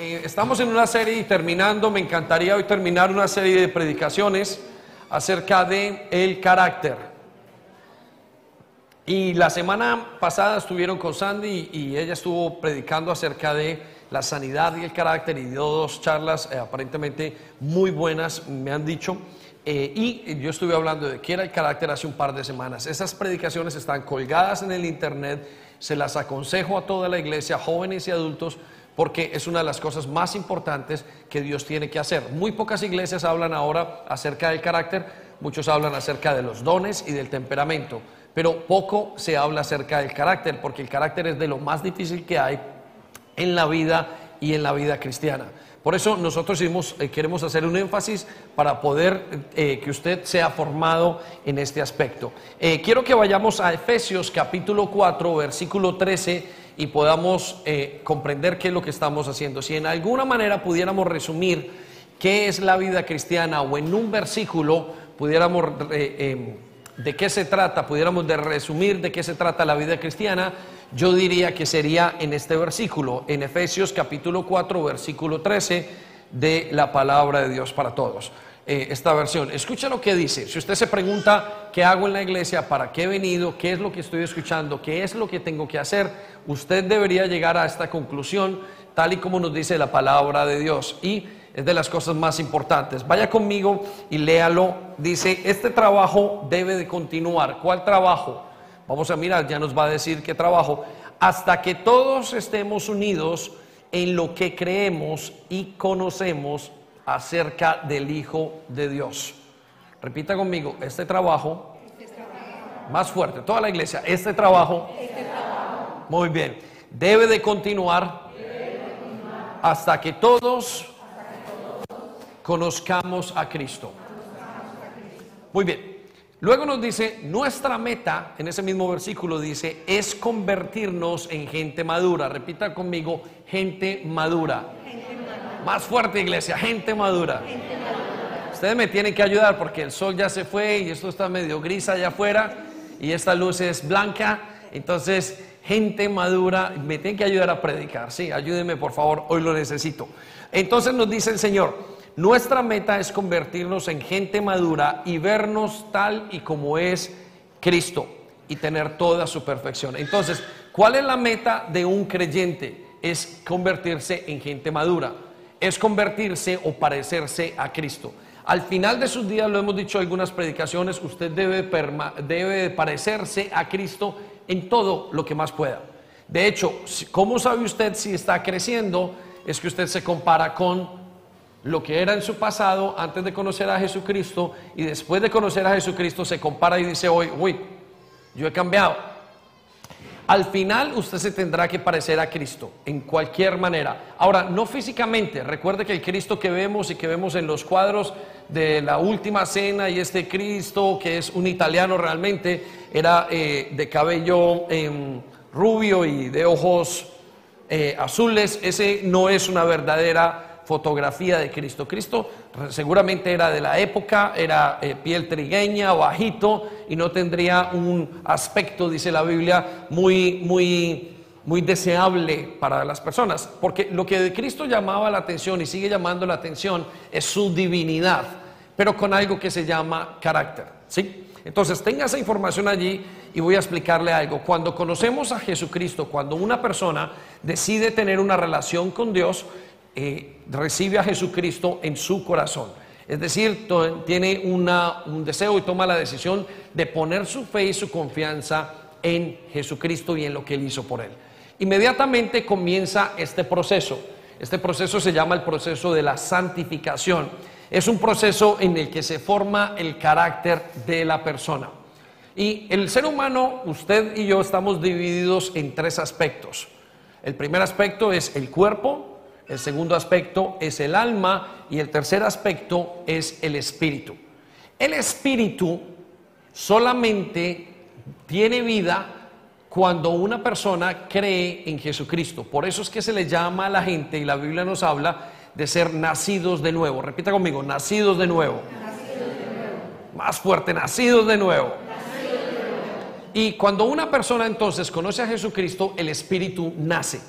Eh, estamos en una serie y terminando, me encantaría hoy terminar una serie de predicaciones acerca de el carácter. Y la semana pasada estuvieron con Sandy y ella estuvo predicando acerca de la sanidad y el carácter y dio dos charlas eh, aparentemente muy buenas, me han dicho. Eh, y yo estuve hablando de qué era el carácter hace un par de semanas. Esas predicaciones están colgadas en el internet, se las aconsejo a toda la iglesia, jóvenes y adultos, porque es una de las cosas más importantes que Dios tiene que hacer. Muy pocas iglesias hablan ahora acerca del carácter, muchos hablan acerca de los dones y del temperamento, pero poco se habla acerca del carácter, porque el carácter es de lo más difícil que hay en la vida y en la vida cristiana. Por eso nosotros eh, queremos hacer un énfasis para poder eh, que usted sea formado en este aspecto. Eh, quiero que vayamos a Efesios capítulo 4, versículo 13 y podamos eh, comprender qué es lo que estamos haciendo. Si en alguna manera pudiéramos resumir qué es la vida cristiana o en un versículo pudiéramos eh, em, de qué se trata, pudiéramos de resumir de qué se trata la vida cristiana, yo diría que sería en este versículo, en Efesios capítulo 4, versículo 13 de la palabra de Dios para todos. Eh, esta versión. Escucha lo que dice. Si usted se pregunta qué hago en la iglesia, para qué he venido, qué es lo que estoy escuchando, qué es lo que tengo que hacer, usted debería llegar a esta conclusión tal y como nos dice la palabra de Dios. Y es de las cosas más importantes. Vaya conmigo y léalo. Dice, este trabajo debe de continuar. ¿Cuál trabajo? Vamos a mirar, ya nos va a decir qué trabajo. Hasta que todos estemos unidos en lo que creemos y conocemos acerca del Hijo de Dios. Repita conmigo, este trabajo, más fuerte, toda la iglesia, este trabajo, muy bien, debe de continuar, hasta que todos, conozcamos a Cristo. Muy bien. Luego nos dice, nuestra meta, en ese mismo versículo dice, es convertirnos en gente madura. Repita conmigo, gente madura. Más fuerte, iglesia, gente madura. Ustedes me tienen que ayudar porque el sol ya se fue y esto está medio gris allá afuera y esta luz es blanca. Entonces, gente madura, me tienen que ayudar a predicar. Sí, ayúdenme por favor, hoy lo necesito. Entonces nos dice el Señor, nuestra meta es convertirnos en gente madura y vernos tal y como es Cristo y tener toda su perfección. Entonces, ¿cuál es la meta de un creyente? Es convertirse en gente madura es convertirse o parecerse a Cristo. Al final de sus días, lo hemos dicho en algunas predicaciones, usted debe, debe parecerse a Cristo en todo lo que más pueda. De hecho, ¿cómo sabe usted si está creciendo? Es que usted se compara con lo que era en su pasado antes de conocer a Jesucristo y después de conocer a Jesucristo se compara y dice hoy, uy, yo he cambiado. Al final usted se tendrá que parecer a Cristo, en cualquier manera. Ahora, no físicamente. Recuerde que el Cristo que vemos y que vemos en los cuadros de la última cena y este Cristo, que es un italiano realmente, era eh, de cabello em, rubio y de ojos eh, azules. Ese no es una verdadera fotografía de Cristo. Cristo seguramente era de la época, era eh, piel trigueña bajito y no tendría un aspecto, dice la Biblia, muy, muy, muy deseable para las personas. Porque lo que de Cristo llamaba la atención y sigue llamando la atención es su divinidad, pero con algo que se llama carácter. ¿sí? Entonces, tenga esa información allí y voy a explicarle algo. Cuando conocemos a Jesucristo, cuando una persona decide tener una relación con Dios, eh, recibe a Jesucristo en su corazón. Es decir, tiene un deseo y toma la decisión de poner su fe y su confianza en Jesucristo y en lo que Él hizo por Él. Inmediatamente comienza este proceso. Este proceso se llama el proceso de la santificación. Es un proceso en el que se forma el carácter de la persona. Y el ser humano, usted y yo, estamos divididos en tres aspectos. El primer aspecto es el cuerpo, el segundo aspecto es el alma y el tercer aspecto es el espíritu. El espíritu solamente tiene vida cuando una persona cree en Jesucristo. Por eso es que se le llama a la gente y la Biblia nos habla de ser nacidos de nuevo. Repita conmigo, nacidos de nuevo. Más fuerte. Nacidos de nuevo. Y cuando una persona entonces conoce a Jesucristo, el espíritu nace.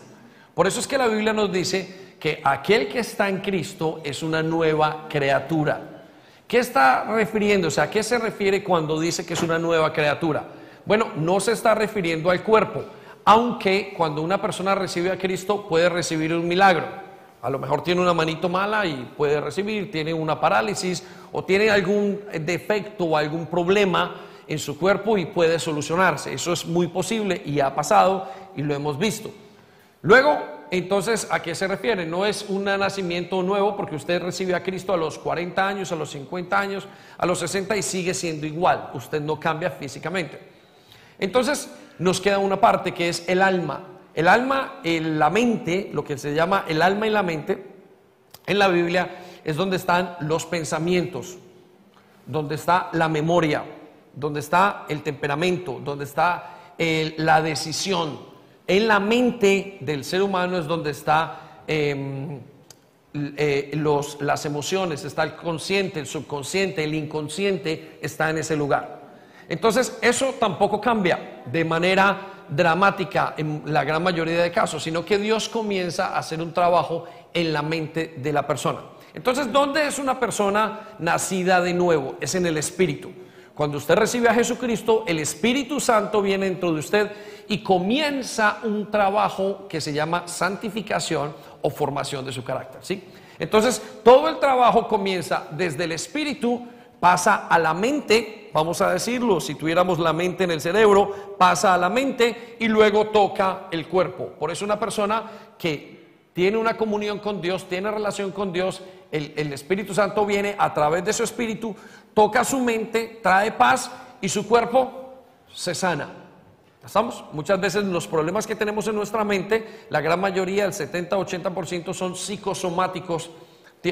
Por eso es que la Biblia nos dice que aquel que está en Cristo es una nueva criatura. ¿Qué está refiriéndose? ¿A qué se refiere cuando dice que es una nueva criatura? Bueno, no se está refiriendo al cuerpo, aunque cuando una persona recibe a Cristo puede recibir un milagro. A lo mejor tiene una manito mala y puede recibir, tiene una parálisis o tiene algún defecto o algún problema en su cuerpo y puede solucionarse. Eso es muy posible y ha pasado y lo hemos visto. Luego, entonces, ¿a qué se refiere? No es un nacimiento nuevo porque usted recibe a Cristo a los 40 años, a los 50 años, a los 60 y sigue siendo igual. Usted no cambia físicamente. Entonces, nos queda una parte que es el alma. El alma, la mente, lo que se llama el alma y la mente, en la Biblia es donde están los pensamientos, donde está la memoria, donde está el temperamento, donde está la decisión, en la mente del ser humano es donde está em, eh, las emociones, está el consciente, el subconsciente, el inconsciente está en ese lugar. Entonces, eso tampoco cambia de manera dramática en la gran mayoría de casos, sino que Dios comienza a hacer un trabajo en la mente de la persona. Entonces, ¿dónde es una persona nacida de nuevo? Es en el espíritu. Cuando usted recibe a Jesucristo, el Espíritu Santo viene dentro de usted y comienza un trabajo que se llama santificación o formación de su carácter. ¿sí? Entonces, todo el trabajo comienza desde el Espíritu, pasa a la mente, vamos a decirlo, si tuviéramos la mente en el cerebro, pasa a la mente y luego toca el cuerpo. Por eso una persona que tiene una comunión con Dios, tiene relación con Dios, el, el Espíritu Santo viene a través de su Espíritu, toca su mente, trae paz y su cuerpo se sana. ¿Estamos? Muchas veces los problemas que tenemos en nuestra mente, la gran mayoría, el 70-80% son psicosomáticos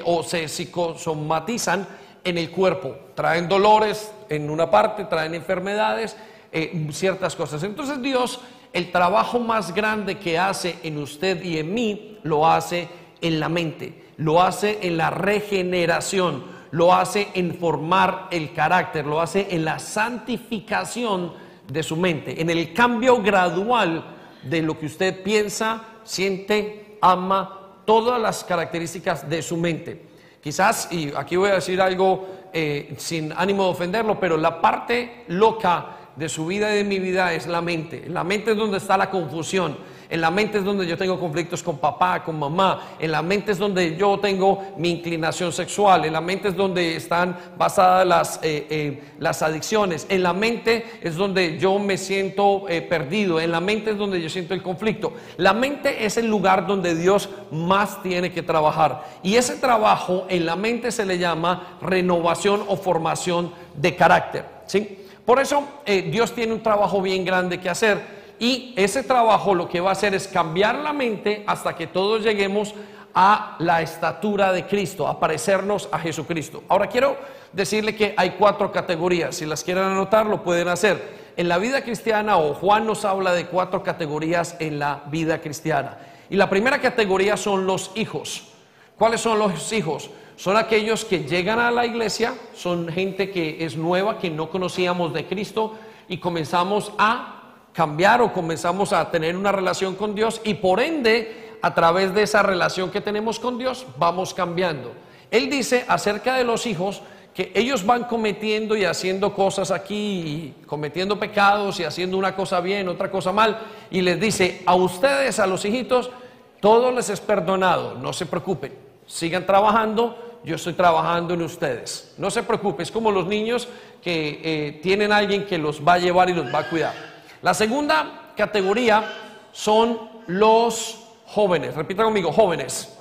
o se psicosomatizan en el cuerpo. Traen dolores en una parte, traen enfermedades, eh, ciertas cosas. Entonces Dios, el trabajo más grande que hace en usted y en mí, lo hace en la mente, lo hace en la regeneración lo hace en formar el carácter, lo hace en la santificación de su mente, en el cambio gradual de lo que usted piensa, siente, ama, todas las características de su mente. Quizás, y aquí voy a decir algo eh, sin ánimo de ofenderlo, pero la parte loca de su vida y de mi vida es la mente. La mente es donde está la confusión en la mente es donde yo tengo conflictos con papá, con mamá. En la mente es donde yo tengo mi inclinación sexual. En la mente es donde están basadas las, eh, eh, adicciones. En la mente es donde yo me siento eh, perdido. En la mente es donde yo siento el conflicto. La mente es el lugar donde Dios más tiene que trabajar. Y ese trabajo en la mente se le llama renovación o formación de carácter. ¿sí? Por eso Dios tiene un trabajo bien grande que hacer. Y ese trabajo lo que va a hacer es cambiar la mente hasta que todos lleguemos a la estatura de Cristo, a parecernos a Jesucristo. Ahora quiero decirle que hay cuatro categorías. Si las quieren anotar, lo pueden hacer. En la vida cristiana, o Juan nos habla de cuatro categorías en la vida cristiana. Y la primera categoría son los hijos. ¿Cuáles son los hijos? Son aquellos que llegan a la iglesia, son gente que es nueva, que no conocíamos de Cristo y comenzamos a cambiar o comenzamos a tener una relación con Dios y por ende, a través de esa relación que tenemos con Dios, vamos cambiando. Él dice acerca de los hijos que ellos van cometiendo y haciendo cosas aquí, cometiendo pecados y haciendo una cosa bien, otra cosa mal, y les dice, a ustedes, a los hijitos, todo les es perdonado, no se preocupen, sigan trabajando, yo estoy trabajando en ustedes. No se preocupen, es como los niños que eh, tienen alguien que los va a llevar y los va a cuidar. La segunda categoría son los jóvenes. Repita conmigo, jóvenes.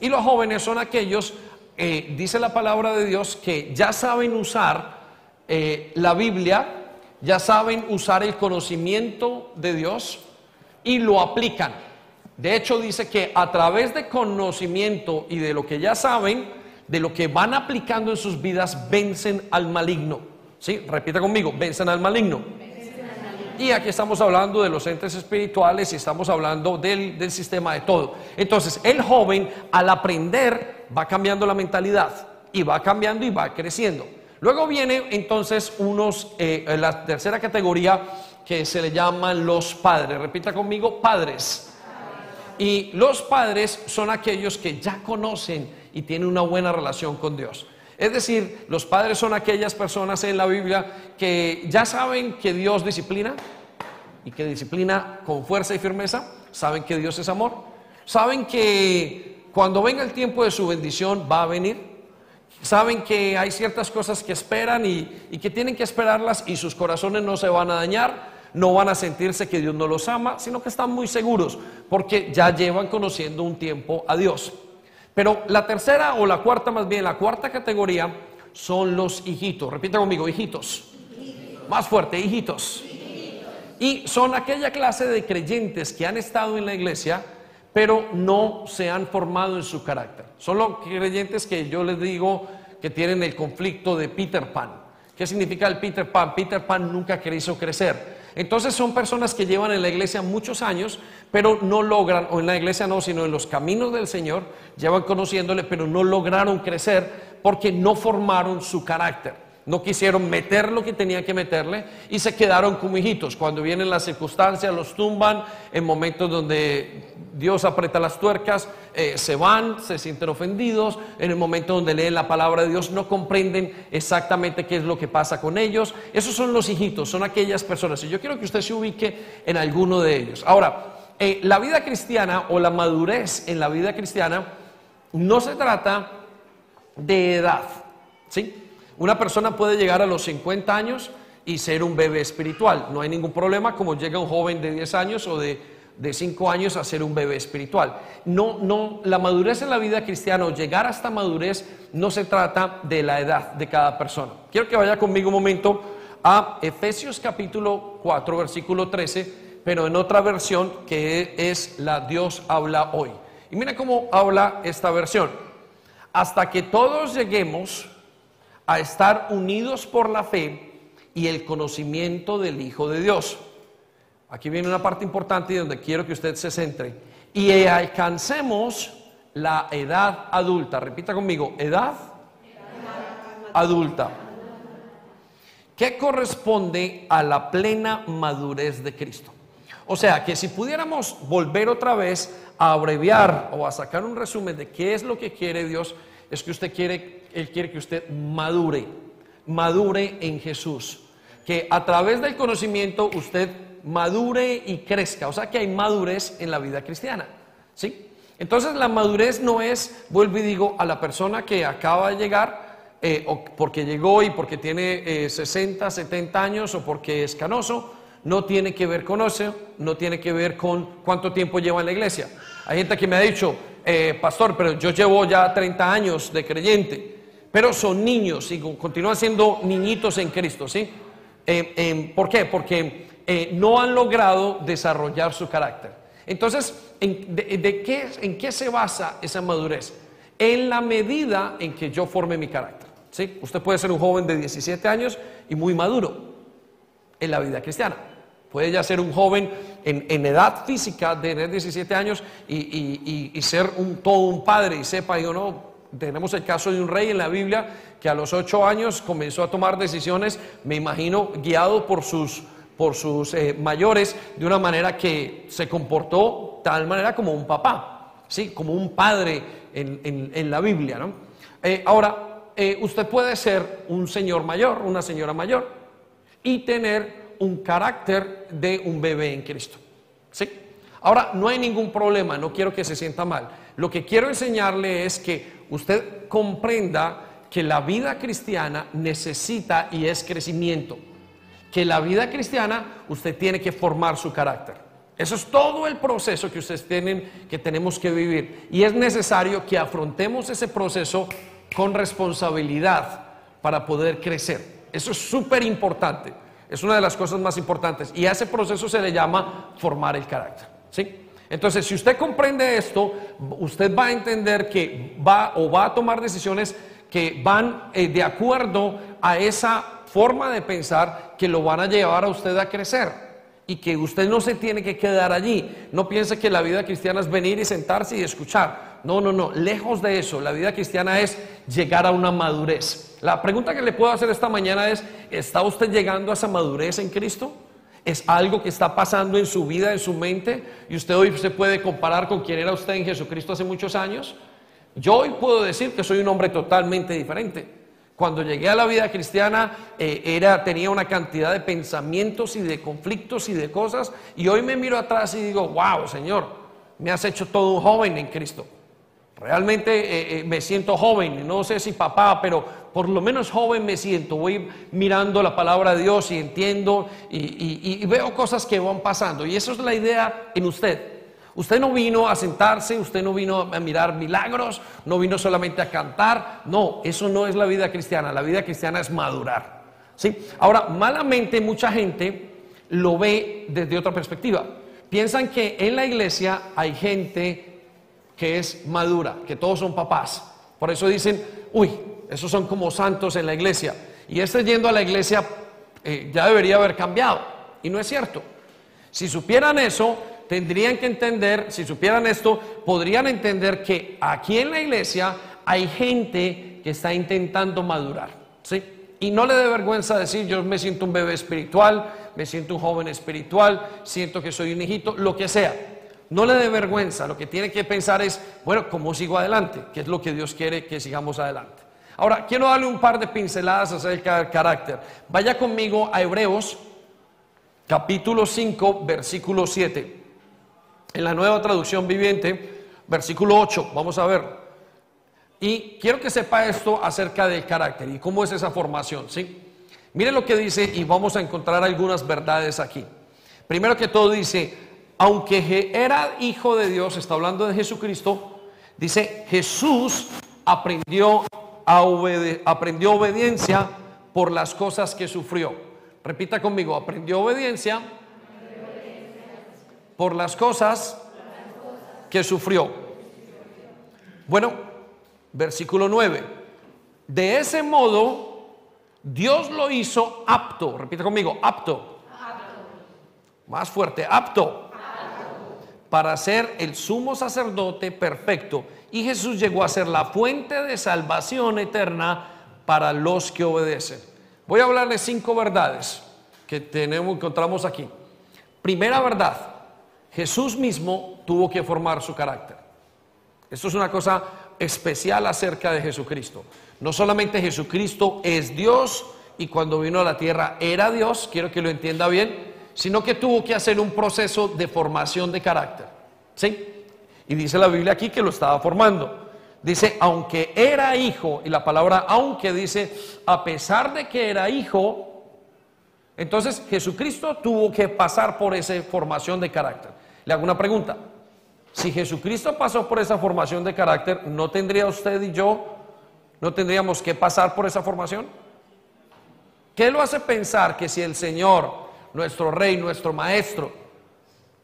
Y los jóvenes son aquellos, eh, dice la palabra de Dios, que ya saben usar eh, la Biblia, ya saben usar el conocimiento de Dios y lo aplican. De hecho, dice que a través de conocimiento y de lo que ya saben, de lo que van aplicando en sus vidas, vencen al maligno. ¿Sí? Repita conmigo, vencen al maligno. Y aquí estamos hablando de los entes espirituales y estamos hablando del, sistema de todo. Entonces, el joven al aprender va cambiando la mentalidad y va cambiando y va creciendo. Luego viene entonces unos, eh, la tercera categoría que se le llaman los padres. Repita conmigo, padres. Y los padres son aquellos que ya conocen y tienen una buena relación con Dios. Es decir, los padres son aquellas personas en la Biblia que ya saben que Dios disciplina y que disciplina con fuerza y firmeza, saben que Dios es amor, saben que cuando venga el tiempo de su bendición va a venir, saben que hay ciertas cosas que esperan y, y que tienen que esperarlas y sus corazones no se van a dañar, no van a sentirse que Dios no los ama, sino que están muy seguros porque ya llevan conociendo un tiempo a Dios. Pero la tercera o la cuarta más bien, la cuarta categoría son los hijitos. Repita conmigo, hijitos. Más fuerte, hijitos. Y son aquella clase de creyentes que han estado en la iglesia, pero no se han formado en su carácter. Son los creyentes que yo les digo que tienen el conflicto de Peter Pan. ¿Qué significa el Peter Pan? Peter Pan nunca quiso crecer. Entonces son personas que llevan en la iglesia muchos años, pero no logran, o en la iglesia no, sino en los caminos del Señor, llevan conociéndole, pero no lograron crecer porque no formaron su carácter no quisieron meter lo que tenían que meterle y se quedaron como hijitos. Cuando vienen las circunstancias, los tumban, en momentos donde Dios aprieta las tuercas, eh, se van, se sienten ofendidos, en el momento donde leen la palabra de Dios no comprenden exactamente qué es lo que pasa con ellos. Esos son los hijitos, son aquellas personas. Y yo quiero que usted se ubique en alguno de ellos. Ahora, eh, la vida cristiana o la madurez en la vida cristiana no se trata de edad, ¿sí? Una persona puede llegar a los 50 años y ser un bebé espiritual. No hay ningún problema como llega un joven de 10 años o de, de 5 años a ser un bebé espiritual. No, no, la madurez en la vida cristiana o llegar hasta madurez no se trata de la edad de cada persona. Quiero que vaya conmigo un momento a Efesios capítulo 4, versículo 13, pero en otra versión que es la Dios habla hoy. Y mira cómo habla esta versión. Hasta que todos lleguemos a estar unidos por la fe y el conocimiento del Hijo de Dios. Aquí viene una parte importante y donde quiero que usted se centre. Y alcancemos la edad adulta. Repita conmigo, edad, adulta. ¿Qué corresponde a la plena madurez de Cristo? O sea, que si pudiéramos volver otra vez a abreviar o a sacar un resumen de qué es lo que quiere Dios, es que usted quiere, Él quiere que usted madure, madure en Jesús. Que a través del conocimiento usted madure y crezca. O sea que hay madurez en la vida cristiana. ¿Sí? Entonces la madurez no es, vuelvo y digo, a la persona que acaba de llegar, eh, o porque llegó y porque tiene 60, eh, 70 años o porque es canoso, no tiene que ver con eso, no tiene que ver con cuánto tiempo lleva en la iglesia. Hay gente que me ha dicho, eh, pastor, pero yo llevo ya 30 años de creyente, pero son niños y continúan siendo niñitos en Cristo, ¿sí? Eh, em, ¿Por qué? Porque eh, no han logrado desarrollar su carácter. Entonces, ¿en, de, qué, ¿en qué se basa esa madurez? En la medida en que yo forme mi carácter. ¿sí? Usted puede ser un joven de 17 años y muy maduro en la vida cristiana. Puede ya ser un joven en, edad física de tener 17 años y, ser todo un padre y sepa, yo no, tenemos el caso de un rey en la Biblia que a los 8 años comenzó a tomar decisiones, me imagino, guiado por sus, por sus eh, mayores, de una manera que se comportó tal manera como un papá, ¿sí? como un padre en, la Biblia. ¿no? Eh, ahora, eh, usted puede ser un señor mayor, una señora mayor, y tener un carácter de un bebé en Cristo. ¿Sí? Ahora, no hay ningún problema, no quiero que se sienta mal. Lo que quiero enseñarle es que usted comprenda que la vida cristiana necesita y es crecimiento. Que la vida cristiana usted tiene que formar su carácter. Eso es todo el proceso que ustedes tienen, que tenemos que vivir. Y es necesario que afrontemos ese proceso con responsabilidad para poder crecer. Eso es súper importante. Es una de las cosas más importantes. Y a ese proceso se le llama formar el carácter. ¿sí? Entonces, si usted comprende esto, usted va a entender que va o va a tomar decisiones que van eh, de acuerdo a esa forma de pensar que lo van a llevar a usted a crecer y que usted no se tiene que quedar allí. No piense que la vida cristiana es venir y sentarse y escuchar. No, no, no, lejos de eso. La vida cristiana es llegar a una madurez. La pregunta que le puedo hacer esta mañana es, ¿está usted llegando a esa madurez en Cristo? Es algo que está pasando en su vida, en su mente, y usted hoy se puede comparar con quien era usted en Jesucristo hace muchos años. Yo hoy puedo decir que soy un hombre totalmente diferente. Cuando llegué a la vida cristiana eh, era, tenía una cantidad de pensamientos y de conflictos y de cosas, y hoy me miro atrás y digo, wow, Señor, me has hecho todo un joven en Cristo. Realmente eh, eh, me siento joven, no sé si papá, pero por lo menos joven me siento. Voy mirando la palabra de Dios y entiendo y, veo cosas que van pasando. Y eso es la idea en usted. Usted no vino a sentarse, usted no vino a mirar milagros, no vino solamente a cantar. No, eso no es la vida cristiana. La vida cristiana es madurar. ¿sí? Ahora, malamente mucha gente lo ve desde otra perspectiva. Piensan que en la iglesia hay gente que es madura, que todos son papás. Por eso dicen, uy, esos son como santos en la iglesia. Y este yendo a la iglesia eh, ya debería haber cambiado. Y no es cierto. Si supieran eso, tendrían que entender, si supieran esto, podrían entender que aquí en la iglesia hay gente que está intentando madurar. ¿sí? Y no le dé vergüenza decir, yo me siento un bebé espiritual, me siento un joven espiritual, siento que soy un hijito, lo que sea no le dé vergüenza, lo que tiene que pensar es, bueno, ¿cómo sigo adelante? ¿Qué es lo que Dios quiere que sigamos adelante? Ahora, quiero darle un par de pinceladas acerca del carácter. Vaya conmigo a Hebreos, capítulo 5, versículo 7. En la nueva traducción viviente, versículo 8, vamos a ver. Y quiero que sepa esto acerca del carácter y cómo es esa formación, ¿sí? Mire lo que dice y vamos a encontrar algunas verdades aquí. Primero que todo dice, aunque era hijo de Dios, está hablando de Jesucristo, dice, Jesús aprendió, a aprendió obediencia por las cosas que sufrió. Repita conmigo, aprendió obediencia por las cosas que sufrió. Bueno, versículo 9. De ese modo, Dios lo hizo apto. Repita conmigo, apto. Más fuerte, apto para ser el sumo sacerdote perfecto. Y Jesús llegó a ser la fuente de salvación eterna para los que obedecen. Voy a hablarles cinco verdades que tenemos, encontramos aquí. Primera verdad, Jesús mismo tuvo que formar su carácter. Esto es una cosa especial acerca de Jesucristo. No solamente Jesucristo es Dios y cuando vino a la tierra era Dios, quiero que lo entienda bien, sino que tuvo que hacer un proceso de formación de carácter. ¿Sí? Y dice la Biblia aquí que lo estaba formando. Dice, aunque era hijo, y la palabra aunque dice, a pesar de que era hijo, entonces Jesucristo tuvo que pasar por esa formación de carácter. Le hago una pregunta. Si Jesucristo pasó por esa formación de carácter, ¿no tendría usted y yo, no tendríamos que pasar por esa formación? ¿Qué lo hace pensar que si el Señor nuestro rey, nuestro maestro,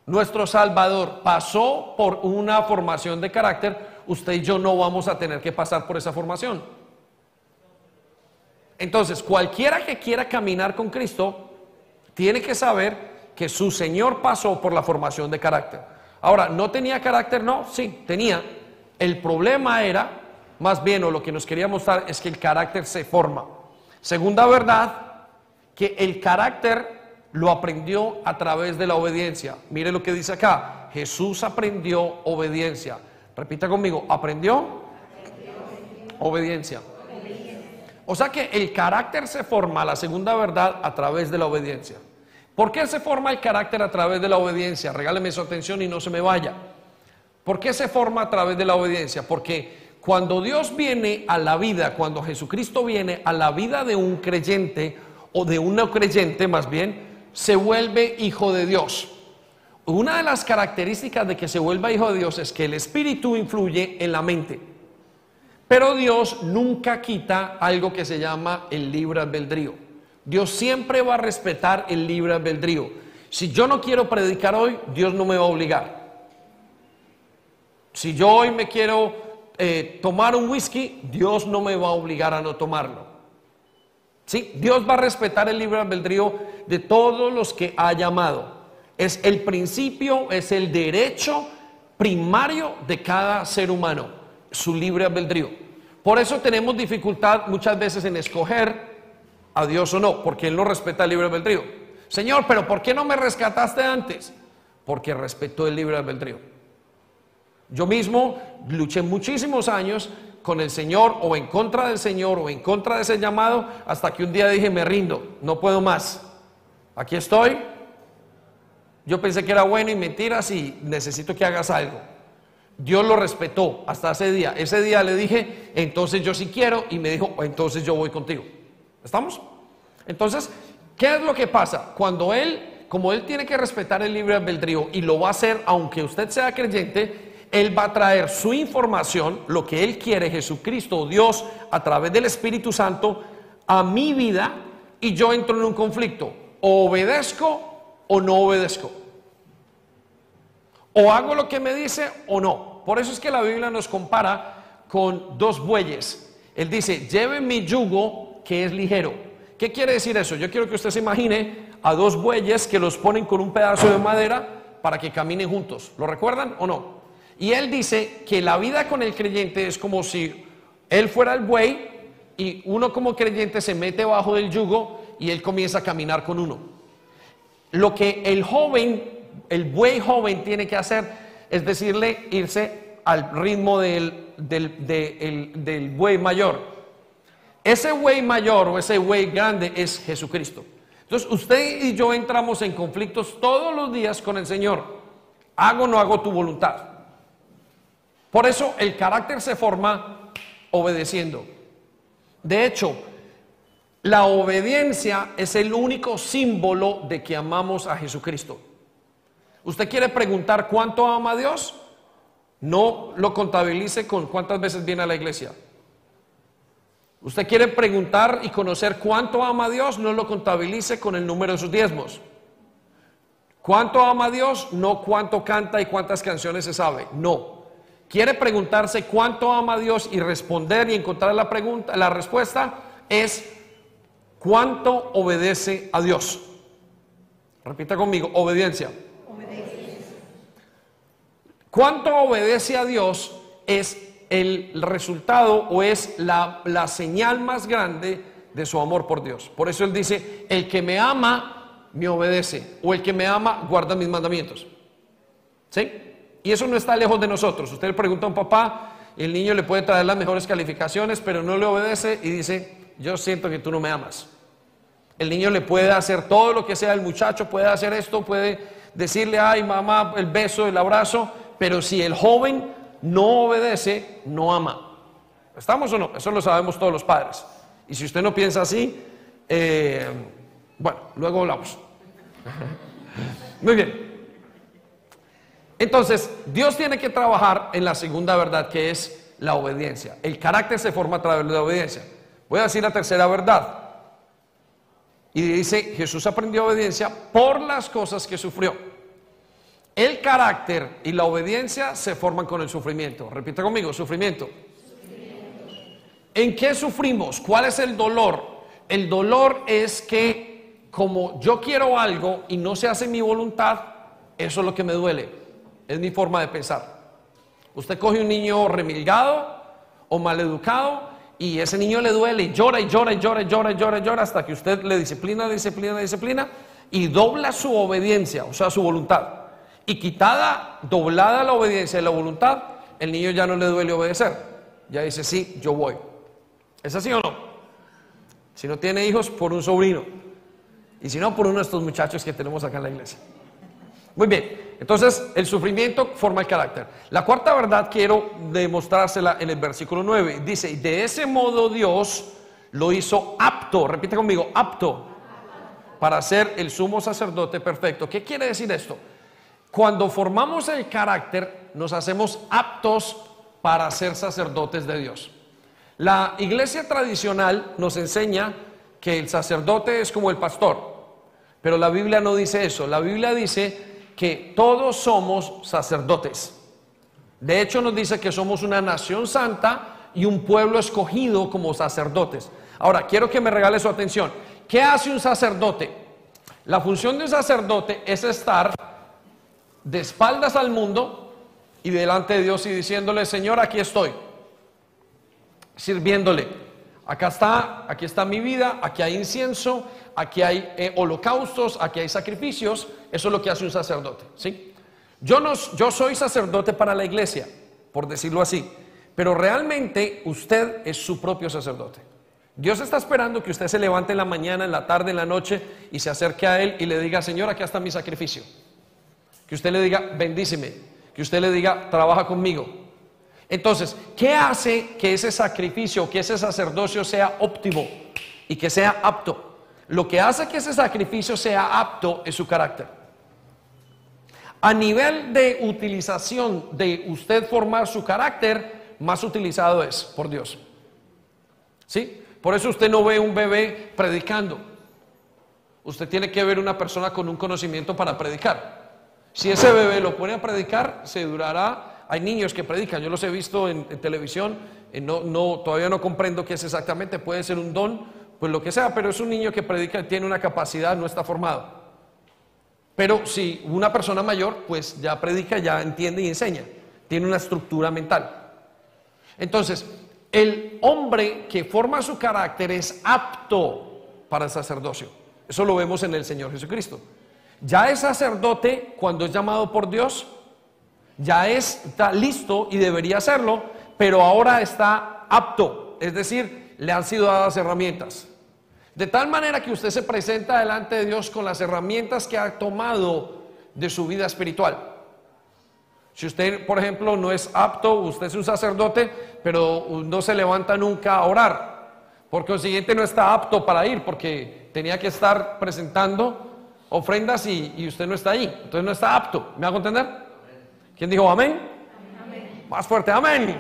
nuestro salvador pasó por una formación de carácter, usted y yo no vamos a tener que pasar por esa formación. Entonces, cualquiera que quiera caminar con Cristo, tiene que saber que su Señor pasó por la formación de carácter. Ahora, ¿no tenía carácter? No, sí, tenía. El problema era, más bien, o lo que nos quería mostrar, es que el carácter se forma. Segunda verdad, que el carácter lo aprendió a través de la obediencia. Mire lo que dice acá. Jesús aprendió obediencia. Repita conmigo, ¿aprendió? Obediencia. O sea que el carácter se forma, la segunda verdad, a través de la obediencia. ¿Por qué se forma el carácter a través de la obediencia? Regáleme su atención y no se me vaya. ¿Por qué se forma a través de la obediencia? Porque cuando Dios viene a la vida, cuando Jesucristo viene a la vida de un creyente o de un no creyente más bien, se vuelve hijo de Dios. Una de las características de que se vuelva hijo de Dios es que el espíritu influye en la mente. Pero Dios nunca quita algo que se llama el libre albedrío. Dios siempre va a respetar el libre albedrío. Si yo no quiero predicar hoy, Dios no me va a obligar. Si yo hoy me quiero eh, tomar un whisky, Dios no me va a obligar a no tomarlo. Dios va a respetar el libre albedrío de todos los que ha llamado. Es el principio, es el derecho primario de cada ser humano, su libre albedrío. Por eso tenemos dificultad muchas veces en escoger a Dios o no, porque Él no respeta el libre albedrío. Señor, pero ¿por qué no me rescataste antes? Porque respetó el libre albedrío. Yo mismo luché muchísimos años con el Señor o en contra del Señor o en contra de ese llamado hasta que un día dije, me rindo, no puedo más. Aquí estoy. Yo pensé que era bueno y mentiras y necesito que hagas algo. Dios lo respetó hasta ese día. Ese día le dije, entonces yo sí quiero y me dijo, entonces yo voy contigo. ¿Estamos? Entonces, ¿qué es lo que pasa? Cuando Él, como Él tiene que respetar el libre albedrío y lo va a hacer aunque usted sea creyente, él va a traer su información, lo que Él quiere, Jesucristo o Dios, a través del Espíritu Santo, a mi vida y yo entro en un conflicto. O obedezco o no obedezco. O hago lo que me dice o no. Por eso es que la Biblia nos compara con dos bueyes. Él dice, lleve mi yugo que es ligero. ¿Qué quiere decir eso? Yo quiero que usted se imagine a dos bueyes que los ponen con un pedazo de madera para que caminen juntos. ¿Lo recuerdan o no? Y él dice que la vida con el creyente es como si él fuera el buey y uno como creyente se mete bajo del yugo y él comienza a caminar con uno. Lo que el joven, el buey joven tiene que hacer es decirle irse al ritmo del, del, buey mayor. Ese buey mayor o ese buey grande es Jesucristo. Entonces usted y yo entramos en conflictos todos los días con el Señor. Hago o no hago tu voluntad. Por eso el carácter se forma obedeciendo. De hecho, la obediencia es el único símbolo de que amamos a Jesucristo. ¿Usted quiere preguntar cuánto ama a Dios? No lo contabilice con cuántas veces viene a la iglesia. ¿Usted quiere preguntar y conocer cuánto ama a Dios? No lo contabilice con el número de sus diezmos. ¿Cuánto ama a Dios? No cuánto canta y cuántas canciones se sabe. No quiere preguntarse cuánto ama a Dios y responder y encontrar la pregunta, la respuesta es cuánto obedece a Dios. Repita conmigo, obediencia. ¿Cuánto obedece a Dios es el resultado o es la, la señal más grande de su amor por Dios? Por eso él dice, el que me ama, me obedece, o el que me ama, guarda mis mandamientos. ¿Sí? Y eso no está lejos de nosotros. Usted le pregunta a un papá, el niño le puede traer las mejores calificaciones, pero no le obedece y dice, yo siento que tú no me amas. El niño le puede hacer todo lo que sea, el muchacho puede hacer esto, puede decirle, ay mamá, el beso, el abrazo, pero si el joven no obedece, no ama. ¿Estamos o no? Eso lo sabemos todos los padres. Y si usted no piensa así, eh, bueno, luego hablamos. Muy bien. Entonces, Dios tiene que trabajar en la segunda verdad, que es la obediencia. El carácter se forma a través de la obediencia. Voy a decir la tercera verdad. Y dice, Jesús aprendió obediencia por las cosas que sufrió. El carácter y la obediencia se forman con el sufrimiento. Repita conmigo, sufrimiento. ¿En qué sufrimos? ¿Cuál es el dolor? El dolor es que como yo quiero algo y no se hace mi voluntad, eso es lo que me duele. Es mi forma de pensar. Usted coge un niño remilgado o maleducado y ese niño le duele y llora y llora y llora y llora y llora y llora hasta que usted le disciplina, disciplina, disciplina y dobla su obediencia, o sea, su voluntad. Y quitada, doblada la obediencia y la voluntad, el niño ya no le duele obedecer. Ya dice, sí, yo voy. ¿Es así o no? Si no tiene hijos, por un sobrino. Y si no, por uno de estos muchachos que tenemos acá en la iglesia. Muy bien, entonces el sufrimiento forma el carácter. La cuarta verdad quiero demostrársela en el versículo 9. Dice, de ese modo Dios lo hizo apto, repite conmigo, apto, para ser el sumo sacerdote perfecto. ¿Qué quiere decir esto? Cuando formamos el carácter, nos hacemos aptos para ser sacerdotes de Dios. La iglesia tradicional nos enseña que el sacerdote es como el pastor, pero la Biblia no dice eso. La Biblia dice que todos somos sacerdotes. De hecho nos dice que somos una nación santa y un pueblo escogido como sacerdotes. Ahora, quiero que me regale su atención. ¿Qué hace un sacerdote? La función de un sacerdote es estar de espaldas al mundo y delante de Dios y diciéndole, Señor, aquí estoy, sirviéndole, Acá está, aquí está mi vida, aquí hay incienso, aquí hay eh, holocaustos, aquí hay sacrificios. Eso es lo que hace un sacerdote, ¿sí? Yo, no, yo soy sacerdote para la iglesia, por decirlo así, pero realmente usted es su propio sacerdote. Dios está esperando que usted se levante en la mañana, en la tarde, en la noche y se acerque a Él y le diga, Señor, aquí está mi sacrificio. Que usted le diga, bendíceme. Que usted le diga, trabaja conmigo. Entonces, ¿qué hace que ese sacrificio, que ese sacerdocio sea óptimo y que sea apto? Lo que hace que ese sacrificio sea apto es su carácter. A nivel de utilización de usted formar su carácter, más utilizado es por Dios. ¿Sí? Por eso usted no ve un bebé predicando. Usted tiene que ver una persona con un conocimiento para predicar. Si ese bebé lo pone a predicar, se durará. Hay niños que predican, yo los he visto en, televisión, eh, no, todavía no comprendo qué es exactamente, puede ser un don, pues lo que sea, pero es un niño que predica, tiene una capacidad, no está formado. Pero si una persona mayor, pues ya predica, ya entiende y enseña, tiene una estructura mental. Entonces, el hombre que forma su carácter es apto para el sacerdocio. Eso lo vemos en el Señor Jesucristo. Ya es sacerdote cuando es llamado por Dios, ya está listo y debería hacerlo, pero ahora está apto, es decir, le han sido dadas herramientas. De tal manera que usted se presenta delante de Dios con las herramientas que ha tomado de su vida espiritual. Si usted, por ejemplo, no es apto, usted es un sacerdote, pero no se levanta nunca a orar. Por consiguiente no está apto para ir, porque tenía que estar presentando ofrendas y, usted no está ahí. Entonces no está apto. ¿Me hago entender? ¿Quién dijo amén? amén. Más fuerte, amén.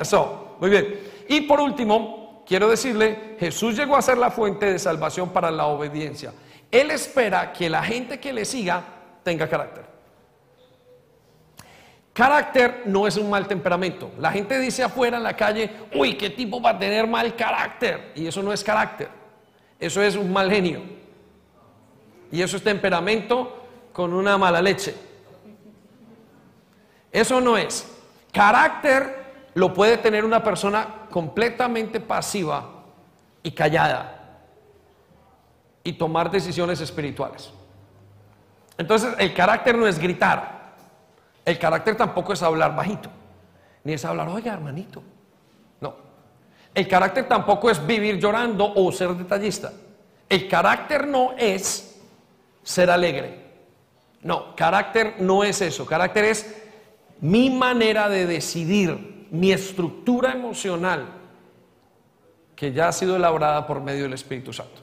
Eso, muy bien. Y por último, quiero decirle, Jesús llegó a ser la fuente de salvación para la obediencia. Él espera que la gente que le siga tenga carácter. Carácter no es un mal temperamento. La gente dice afuera en la calle, uy, ¿qué tipo va a tener mal carácter? Y eso no es carácter, eso es un mal genio. Y eso es temperamento con una mala leche. Eso no es. Carácter lo puede tener una persona completamente pasiva y callada y tomar decisiones espirituales. Entonces, el carácter no es gritar. El carácter tampoco es hablar bajito, ni es hablar, oiga, hermanito. No. El carácter tampoco es vivir llorando o ser detallista. El carácter no es ser alegre. No, carácter no es eso. Carácter es mi manera de decidir, mi estructura emocional que ya ha sido elaborada por medio del Espíritu Santo.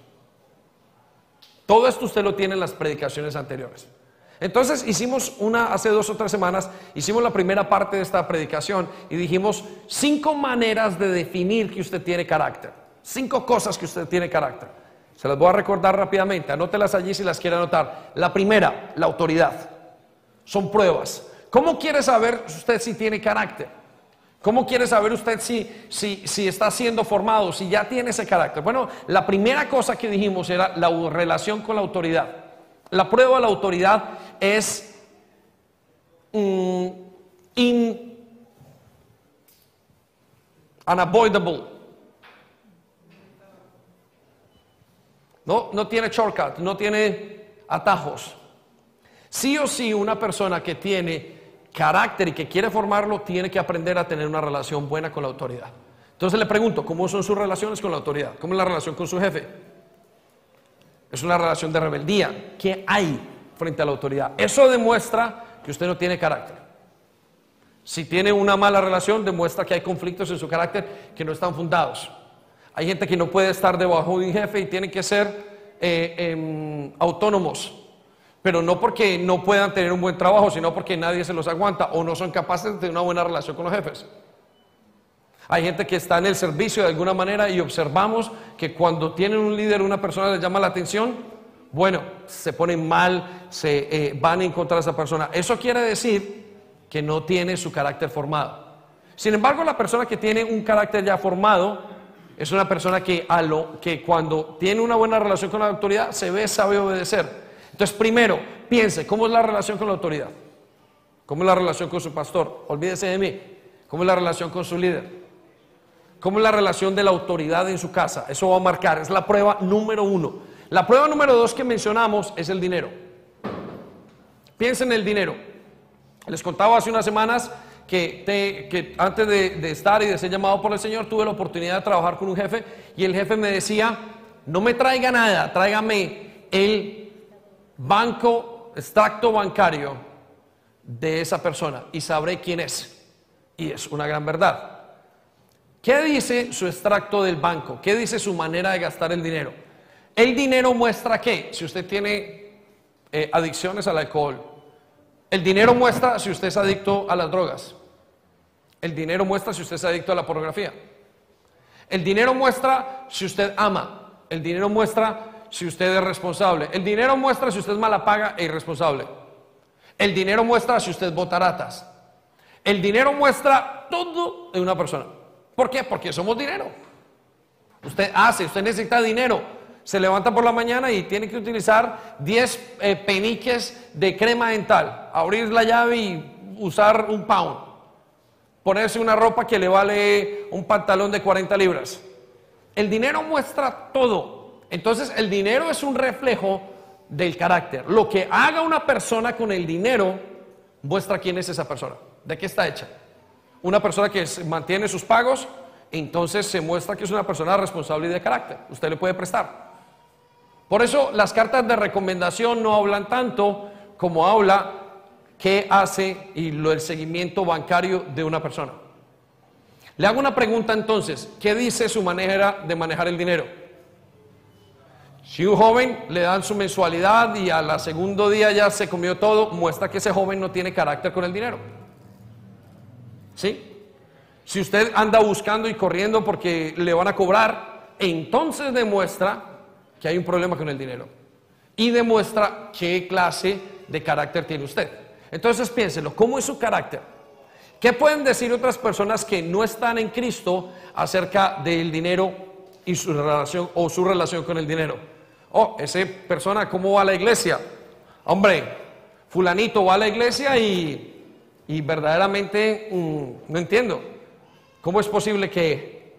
Todo esto usted lo tiene en las predicaciones anteriores. Entonces hicimos una, hace dos o tres semanas, hicimos la primera parte de esta predicación y dijimos cinco maneras de definir que usted tiene carácter. Cinco cosas que usted tiene carácter. Se las voy a recordar rápidamente, anótelas allí si las quiere anotar. La primera, la autoridad. Son pruebas. ¿Cómo quiere saber usted si tiene carácter? ¿Cómo quiere saber usted si, si, si está siendo formado, si ya tiene ese carácter? Bueno, la primera cosa que dijimos era la relación con la autoridad. La prueba de la autoridad es mm, unavoidable. No, no tiene shortcut, no tiene atajos. Sí o sí, una persona que tiene carácter y que quiere formarlo, tiene que aprender a tener una relación buena con la autoridad. Entonces le pregunto, ¿cómo son sus relaciones con la autoridad? ¿Cómo es la relación con su jefe? Es una relación de rebeldía. ¿Qué hay frente a la autoridad? Eso demuestra que usted no tiene carácter. Si tiene una mala relación, demuestra que hay conflictos en su carácter que no están fundados. Hay gente que no puede estar debajo de un jefe y tiene que ser eh, em, autónomos, pero no porque no puedan tener un buen trabajo, sino porque nadie se los aguanta o no son capaces de tener una buena relación con los jefes. Hay gente que está en el servicio de alguna manera y observamos que cuando tienen un líder, una persona les llama la atención, bueno, se ponen mal, se eh, van en contra de esa persona. Eso quiere decir que no tiene su carácter formado. Sin embargo, la persona que tiene un carácter ya formado es una persona que, a lo, que cuando tiene una buena relación con la autoridad se ve, sabe obedecer. Entonces, primero, piense, ¿cómo es la relación con la autoridad? ¿Cómo es la relación con su pastor? Olvídese de mí. ¿Cómo es la relación con su líder? cómo es la relación de la autoridad en su casa. Eso va a marcar, es la prueba número uno. La prueba número dos que mencionamos es el dinero. Piensen en el dinero. Les contaba hace unas semanas que, antes de, de, estar y de ser llamado por el Señor tuve la oportunidad de trabajar con un jefe y el jefe me decía, no me traiga nada, tráigame el banco, extracto bancario de esa persona y sabré quién es. Y es una gran verdad. ¿Qué dice su extracto del banco? ¿Qué dice su manera de gastar el dinero? El dinero muestra qué? Si usted tiene eh, adicciones al alcohol. El dinero muestra si usted es adicto a las drogas. El dinero muestra si usted es adicto a la pornografía. El dinero muestra si usted ama. El dinero muestra si usted es responsable. El dinero muestra si usted es mala paga e irresponsable. El dinero muestra si usted vota ratas. El dinero muestra todo en una persona. ¿Por qué? Porque somos dinero. Usted hace, usted necesita dinero. Se levanta por la mañana y tiene que utilizar 10 eh, peniques de crema dental. Abrir la llave y usar un pound. Ponerse una ropa que le vale un pantalón de 40 libras. El dinero muestra todo. Entonces el dinero es un reflejo del carácter. Lo que haga una persona con el dinero muestra quién es esa persona. ¿De qué está hecha? Una persona que mantiene sus pagos, entonces se muestra que es una persona responsable y de carácter. Usted le puede prestar. Por eso las cartas de recomendación no hablan tanto como habla qué hace y lo del seguimiento bancario de una persona. Le hago una pregunta entonces, ¿qué dice su manera de manejar el dinero? Si un joven le dan su mensualidad y a la segundo día ya se comió todo, muestra que ese joven no tiene carácter con el dinero. ¿Sí? Si usted anda buscando y corriendo porque le van a cobrar, entonces demuestra que hay un problema con el dinero. Y demuestra qué clase de carácter tiene usted. Entonces piénselo, ¿cómo es su carácter? ¿Qué pueden decir otras personas que no están en Cristo acerca del dinero y su relación o su relación con el dinero? Oh, esa persona, ¿cómo va a la iglesia? Hombre, fulanito va a la iglesia y y verdaderamente mm, no entiendo. ¿Cómo es posible que,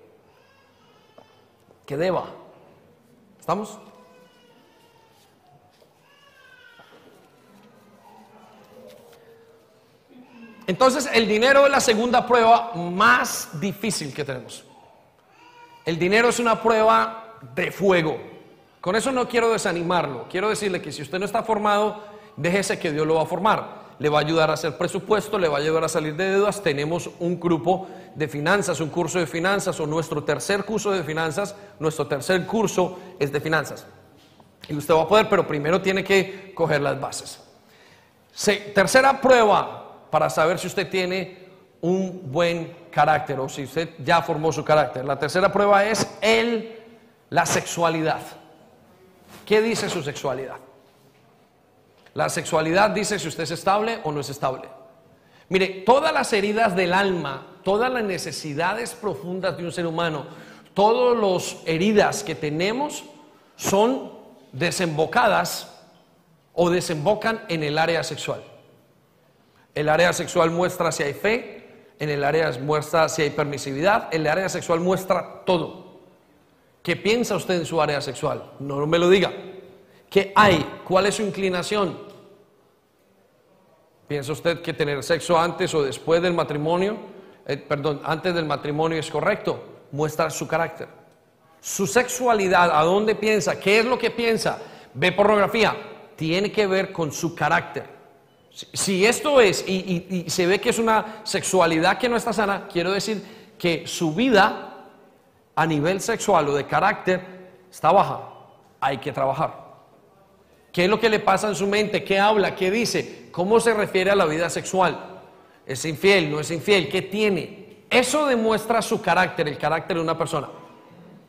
que deba? ¿Estamos? Entonces el dinero es la segunda prueba más difícil que tenemos. El dinero es una prueba de fuego. Con eso no quiero desanimarlo. Quiero decirle que si usted no está formado, déjese que Dios lo va a formar le va a ayudar a hacer presupuesto, le va a ayudar a salir de deudas. Tenemos un grupo de finanzas, un curso de finanzas o nuestro tercer curso de finanzas, nuestro tercer curso es de finanzas. Y usted va a poder, pero primero tiene que coger las bases. tercera prueba para saber si usted tiene un buen carácter o si usted ya formó su carácter. La tercera prueba es el, la sexualidad. ¿Qué dice su sexualidad? La sexualidad dice si usted es estable o no es estable. Mire, todas las heridas del alma, todas las necesidades profundas de un ser humano, todas las heridas que tenemos son desembocadas o desembocan en el área sexual. El área sexual muestra si hay fe, en el área muestra si hay permisividad, el área sexual muestra todo. ¿Qué piensa usted en su área sexual? No me lo diga. ¿Qué hay? ¿Cuál es su inclinación? ¿Piensa usted que tener sexo antes o después del matrimonio, eh, perdón, antes del matrimonio es correcto? Muestra su carácter. Su sexualidad, ¿a dónde piensa? ¿Qué es lo que piensa? ¿Ve pornografía? Tiene que ver con su carácter. Si, esto es y, y se ve que es una sexualidad que no está sana, quiero decir que su vida a nivel sexual o de carácter está baja. Hay que trabajar. ¿Qué es lo que le pasa en su mente? ¿Qué habla? ¿Qué dice? ¿Cómo se refiere a la vida sexual? ¿Es infiel? ¿No es infiel? ¿Qué tiene? Eso demuestra su carácter, el carácter de una persona.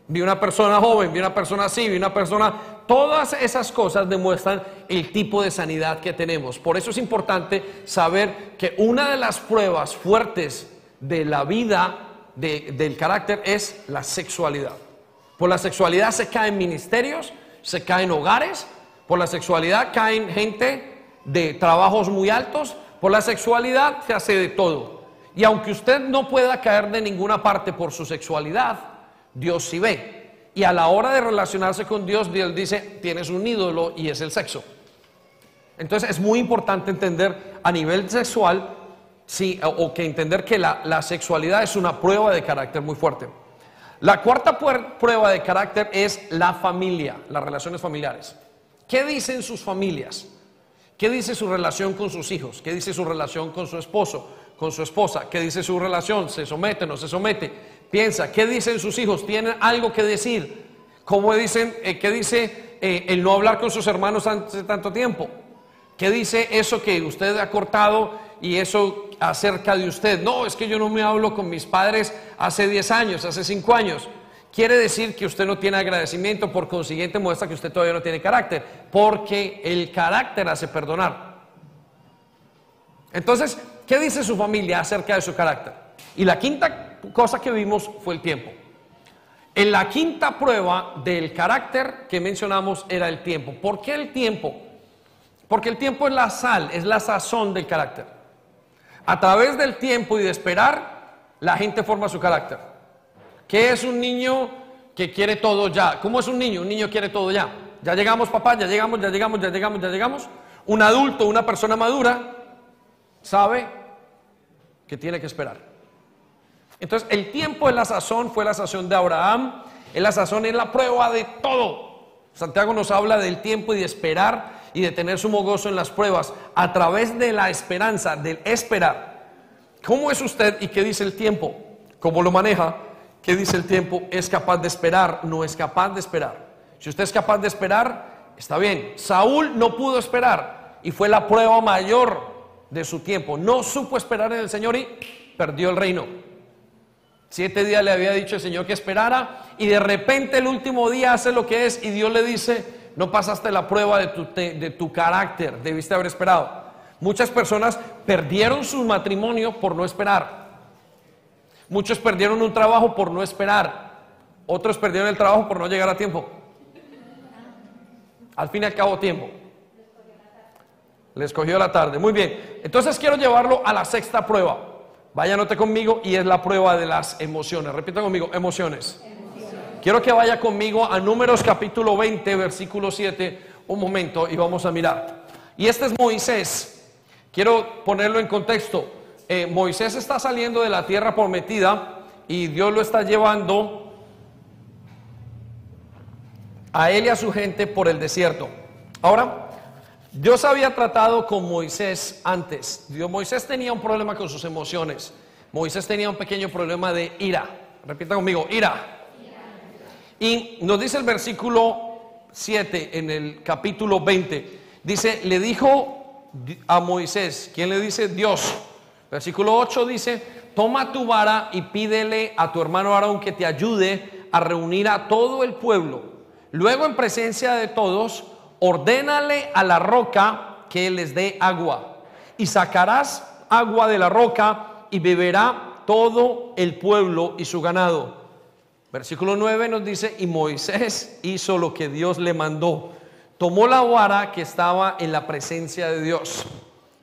Vi una persona joven, vi una persona así, vi una persona... Todas esas cosas demuestran el tipo de sanidad que tenemos. Por eso es importante saber que una de las pruebas fuertes de la vida, del carácter, es la sexualidad. Por la sexualidad se caen ministerios, se caen hogares, por la sexualidad caen gente de trabajos muy altos. Por la sexualidad se hace de todo. Y aunque usted no pueda caer de ninguna parte por su sexualidad, Dios sí ve. Y a la hora de relacionarse con Dios, Dios dice, tienes un ídolo y es el sexo. Entonces es muy importante entender a nivel sexual, sí, o que entender que la, la sexualidad es una prueba de carácter muy fuerte. La cuarta prueba de carácter es la familia, las relaciones familiares. ¿Qué dicen sus familias? ¿Qué dice su relación con sus hijos? ¿Qué dice su relación con su esposo, con su esposa? ¿Qué dice su relación? ¿Se somete, no se somete? Piensa, ¿qué dicen sus hijos? ¿Tienen algo que decir? ¿Cómo dicen, eh, qué dice eh, el no hablar con sus hermanos hace tanto tiempo? ¿Qué dice eso que usted ha cortado y eso acerca de usted? No, es que yo no me hablo con mis padres hace 10 años, hace 5 años. Quiere decir que usted no tiene agradecimiento, por consiguiente muestra que usted todavía no tiene carácter, porque el carácter hace perdonar. Entonces, ¿qué dice su familia acerca de su carácter? Y la quinta cosa que vimos fue el tiempo. En la quinta prueba del carácter que mencionamos era el tiempo. ¿Por qué el tiempo? Porque el tiempo es la sal, es la sazón del carácter. A través del tiempo y de esperar, la gente forma su carácter. ¿Qué es un niño que quiere todo ya? ¿Cómo es un niño? Un niño quiere todo ya. Ya llegamos, papá, ya llegamos, ya llegamos, ya llegamos, ya llegamos. Un adulto, una persona madura, sabe que tiene que esperar. Entonces, el tiempo de la sazón fue la sazón de Abraham, es la sazón es la prueba de todo. Santiago nos habla del tiempo y de esperar y de tener sumo gozo en las pruebas a través de la esperanza, del esperar. ¿Cómo es usted y qué dice el tiempo? ¿Cómo lo maneja? ¿Qué dice el tiempo? Es capaz de esperar, no es capaz de esperar. Si usted es capaz de esperar, está bien. Saúl no pudo esperar y fue la prueba mayor de su tiempo. No supo esperar en el Señor y perdió el reino. Siete días le había dicho el Señor que esperara y de repente el último día hace lo que es y Dios le dice, no pasaste la prueba de tu, de tu carácter, debiste haber esperado. Muchas personas perdieron su matrimonio por no esperar. Muchos perdieron un trabajo por no esperar. Otros perdieron el trabajo por no llegar a tiempo. Al fin y al cabo tiempo. Les cogió la tarde. Muy bien. Entonces quiero llevarlo a la sexta prueba. Vaya, note conmigo y es la prueba de las emociones. Repita conmigo, emociones. Quiero que vaya conmigo a Números capítulo 20, versículo 7, un momento y vamos a mirar. Y este es Moisés. Quiero ponerlo en contexto. Eh, Moisés está saliendo de la tierra prometida y Dios lo está llevando a él y a su gente por el desierto. Ahora, Dios había tratado con Moisés antes. Dios, Moisés tenía un problema con sus emociones. Moisés tenía un pequeño problema de ira. Repita conmigo, ira. Y nos dice el versículo 7 en el capítulo 20. Dice, le dijo a Moisés, ¿quién le dice? Dios. Versículo 8 dice, toma tu vara y pídele a tu hermano Aarón que te ayude a reunir a todo el pueblo. Luego en presencia de todos, ordénale a la roca que les dé agua. Y sacarás agua de la roca y beberá todo el pueblo y su ganado. Versículo 9 nos dice, y Moisés hizo lo que Dios le mandó. Tomó la vara que estaba en la presencia de Dios.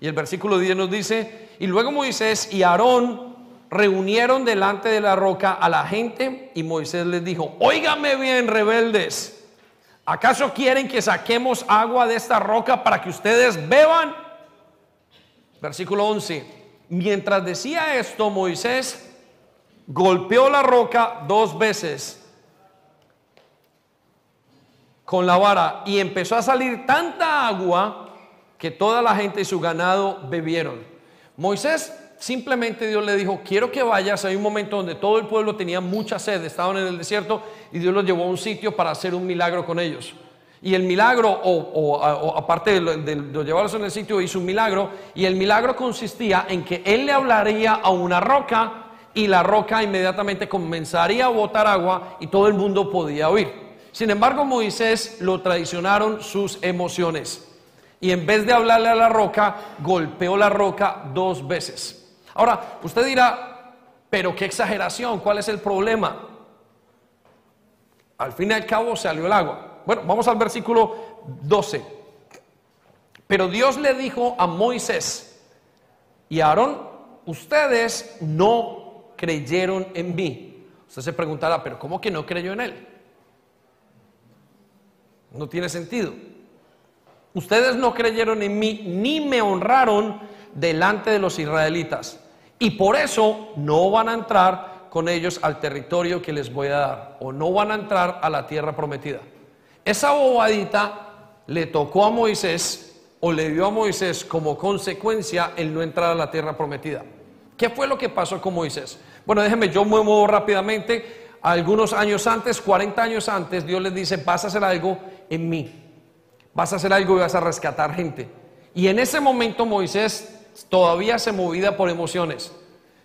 Y el versículo 10 nos dice, y luego Moisés y Aarón reunieron delante de la roca a la gente y Moisés les dijo, óigame bien rebeldes, ¿acaso quieren que saquemos agua de esta roca para que ustedes beban? Versículo 11, mientras decía esto Moisés golpeó la roca dos veces con la vara y empezó a salir tanta agua que toda la gente y su ganado bebieron. Moisés simplemente Dios le dijo, quiero que vayas. Hay un momento donde todo el pueblo tenía mucha sed, estaban en el desierto y Dios los llevó a un sitio para hacer un milagro con ellos. Y el milagro, o, aparte de, de, llevarlos en el sitio, hizo un milagro. Y el milagro consistía en que él le hablaría a una roca y la roca inmediatamente comenzaría a botar agua y todo el mundo podía oír. Sin embargo, Moisés lo traicionaron sus emociones y en vez de hablarle a la roca, golpeó la roca dos veces. Ahora, usted dirá, pero qué exageración, ¿cuál es el problema? Al fin y al cabo salió el agua. Bueno, vamos al versículo 12. Pero Dios le dijo a Moisés y a Aarón, ustedes no creyeron en mí. Usted se preguntará, pero ¿cómo que no creyó en él? No tiene sentido. Ustedes no creyeron en mí ni me honraron delante de los israelitas. Y por eso no van a entrar con ellos al territorio que les voy a dar. O no van a entrar a la tierra prometida. Esa bobadita le tocó a Moisés o le dio a Moisés como consecuencia el no entrar a la tierra prometida. ¿Qué fue lo que pasó con Moisés? Bueno, déjenme, yo me muevo rápidamente. Algunos años antes, 40 años antes, Dios les dice, vas a hacer algo en mí vas a hacer algo y vas a rescatar gente. Y en ese momento Moisés todavía se movía por emociones.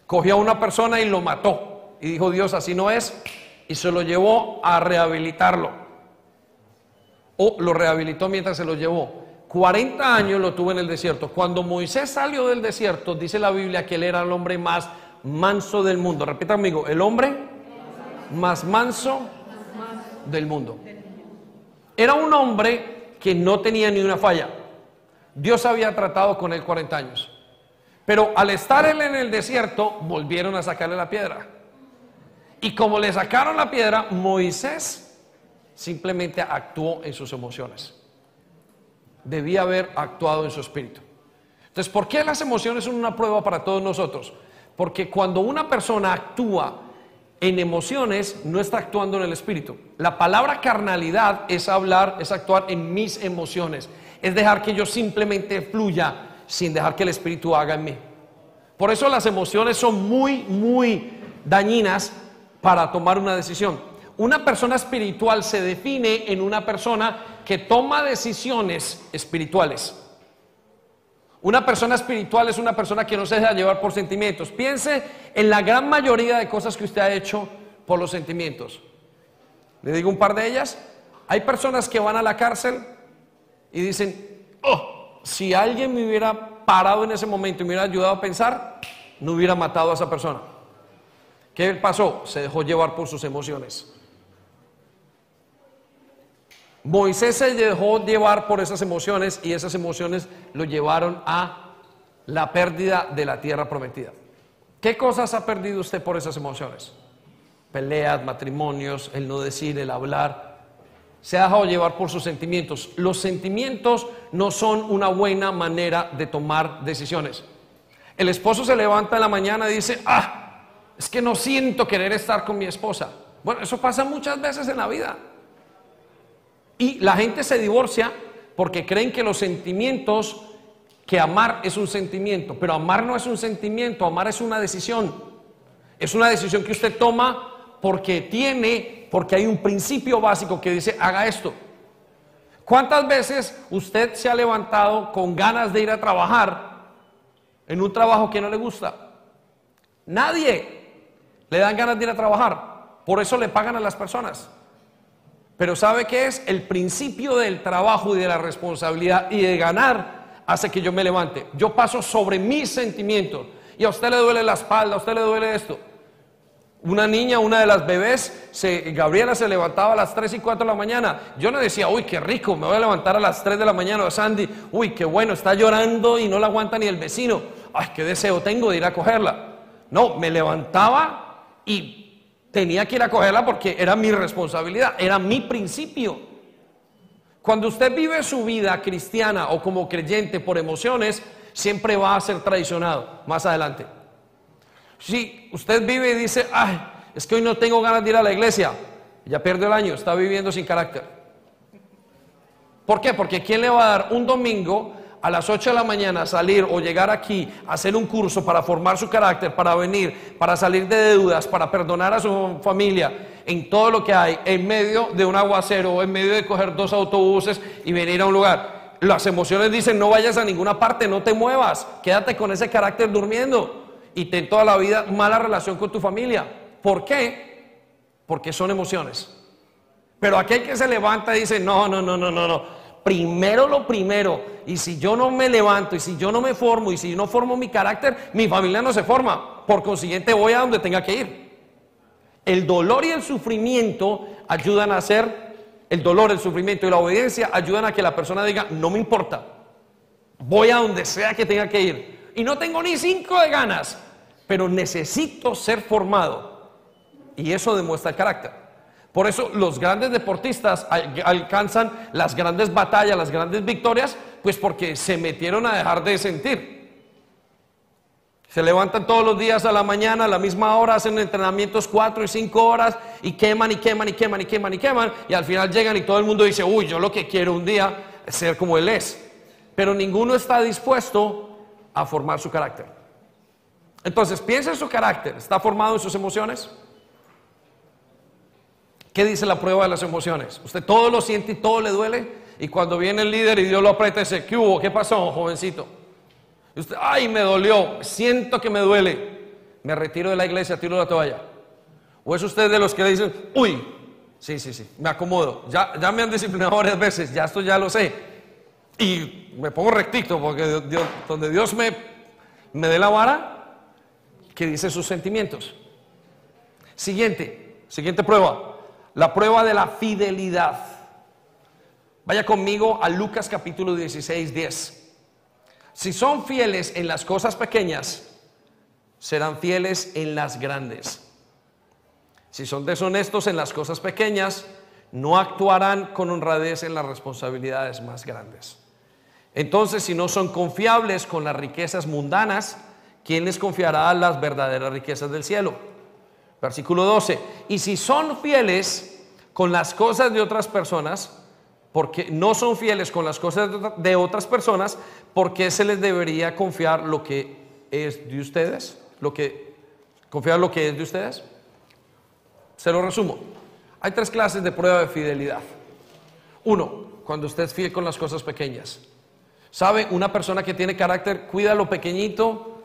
Cogió a una persona y lo mató. Y dijo, Dios, así no es. Y se lo llevó a rehabilitarlo. O lo rehabilitó mientras se lo llevó. 40 años lo tuvo en el desierto. Cuando Moisés salió del desierto, dice la Biblia que él era el hombre más manso del mundo. Repita amigo, el hombre más manso del mundo. Era un hombre que no tenía ni una falla. Dios había tratado con él 40 años. Pero al estar él en el desierto, volvieron a sacarle la piedra. Y como le sacaron la piedra, Moisés simplemente actuó en sus emociones. Debía haber actuado en su espíritu. Entonces, ¿por qué las emociones son una prueba para todos nosotros? Porque cuando una persona actúa en emociones no está actuando en el espíritu. La palabra carnalidad es hablar, es actuar en mis emociones. Es dejar que yo simplemente fluya sin dejar que el espíritu haga en mí. Por eso las emociones son muy, muy dañinas para tomar una decisión. Una persona espiritual se define en una persona que toma decisiones espirituales. Una persona espiritual es una persona que no se deja llevar por sentimientos. Piense en la gran mayoría de cosas que usted ha hecho por los sentimientos. Le digo un par de ellas. Hay personas que van a la cárcel y dicen, oh, si alguien me hubiera parado en ese momento y me hubiera ayudado a pensar, no hubiera matado a esa persona. ¿Qué pasó? Se dejó llevar por sus emociones. Moisés se dejó llevar por esas emociones y esas emociones lo llevaron a la pérdida de la tierra prometida. ¿Qué cosas ha perdido usted por esas emociones? Peleas, matrimonios, el no decir, el hablar. Se ha dejado llevar por sus sentimientos. Los sentimientos no son una buena manera de tomar decisiones. El esposo se levanta en la mañana y dice, ah, es que no siento querer estar con mi esposa. Bueno, eso pasa muchas veces en la vida. Y la gente se divorcia porque creen que los sentimientos, que amar es un sentimiento, pero amar no es un sentimiento, amar es una decisión. Es una decisión que usted toma porque tiene, porque hay un principio básico que dice, haga esto. ¿Cuántas veces usted se ha levantado con ganas de ir a trabajar en un trabajo que no le gusta? Nadie le dan ganas de ir a trabajar. Por eso le pagan a las personas. Pero ¿sabe qué es? El principio del trabajo y de la responsabilidad y de ganar hace que yo me levante. Yo paso sobre mis sentimientos. Y a usted le duele la espalda, a usted le duele esto. Una niña, una de las bebés, se, Gabriela se levantaba a las 3 y 4 de la mañana. Yo no decía, uy, qué rico, me voy a levantar a las 3 de la mañana. O Sandy, uy, qué bueno, está llorando y no la aguanta ni el vecino. Ay, qué deseo tengo de ir a cogerla. No, me levantaba y tenía que ir a cogerla porque era mi responsabilidad, era mi principio. Cuando usted vive su vida cristiana o como creyente por emociones, siempre va a ser traicionado más adelante. Si usted vive y dice, ay, es que hoy no tengo ganas de ir a la iglesia, ya perdió el año, está viviendo sin carácter. ¿Por qué? Porque ¿quién le va a dar un domingo a las 8 de la mañana salir o llegar aquí hacer un curso para formar su carácter, para venir, para salir de deudas, para perdonar a su familia, en todo lo que hay, en medio de un aguacero en medio de coger dos autobuses y venir a un lugar. Las emociones dicen no vayas a ninguna parte, no te muevas, quédate con ese carácter durmiendo y ten toda la vida mala relación con tu familia. ¿Por qué? Porque son emociones. Pero aquel que se levanta y dice, no, no, no, no, no, no primero lo primero. Y si yo no me levanto, y si yo no me formo, y si no formo mi carácter, mi familia no se forma. Por consiguiente, voy a donde tenga que ir. El dolor y el sufrimiento ayudan a hacer, el dolor, el sufrimiento y la obediencia ayudan a que la persona diga, no me importa, voy a donde sea que tenga que ir. Y no tengo ni cinco de ganas, pero necesito ser formado. Y eso demuestra el carácter. Por eso los grandes deportistas alcanzan las grandes batallas, las grandes victorias, pues porque se metieron a dejar de sentir. Se levantan todos los días a la mañana, a la misma hora, hacen entrenamientos cuatro y cinco horas y queman y queman y queman y queman y queman y al final llegan y todo el mundo dice, uy, yo lo que quiero un día es ser como él es. Pero ninguno está dispuesto a formar su carácter. Entonces, piensa en su carácter, ¿está formado en sus emociones? ¿Qué dice la prueba de las emociones? Usted todo lo siente y todo le duele. Y cuando viene el líder y Dios lo aprieta, dice, ¿qué hubo? ¿Qué pasó, jovencito? Y usted, ay, me dolió, siento que me duele. Me retiro de la iglesia, tiro la toalla. ¿O es usted de los que le dicen, uy, sí, sí, sí, me acomodo. Ya, ya me han disciplinado varias veces, ya esto ya lo sé. Y me pongo rectito porque donde Dios me, me dé la vara, que dice sus sentimientos. Siguiente, siguiente prueba la prueba de la fidelidad. Vaya conmigo a Lucas capítulo 16, 10. Si son fieles en las cosas pequeñas, serán fieles en las grandes. Si son deshonestos en las cosas pequeñas, no actuarán con honradez en las responsabilidades más grandes. Entonces, si no son confiables con las riquezas mundanas, ¿quién les confiará las verdaderas riquezas del cielo? Versículo 12. Y si son fieles con las cosas de otras personas, porque no son fieles con las cosas de otras personas, ¿por qué se les debería confiar lo que es de ustedes? Lo que confiar lo que es de ustedes? Se lo resumo. Hay tres clases de prueba de fidelidad. Uno, cuando usted es fiel con las cosas pequeñas. ¿Sabe? Una persona que tiene carácter cuida lo pequeñito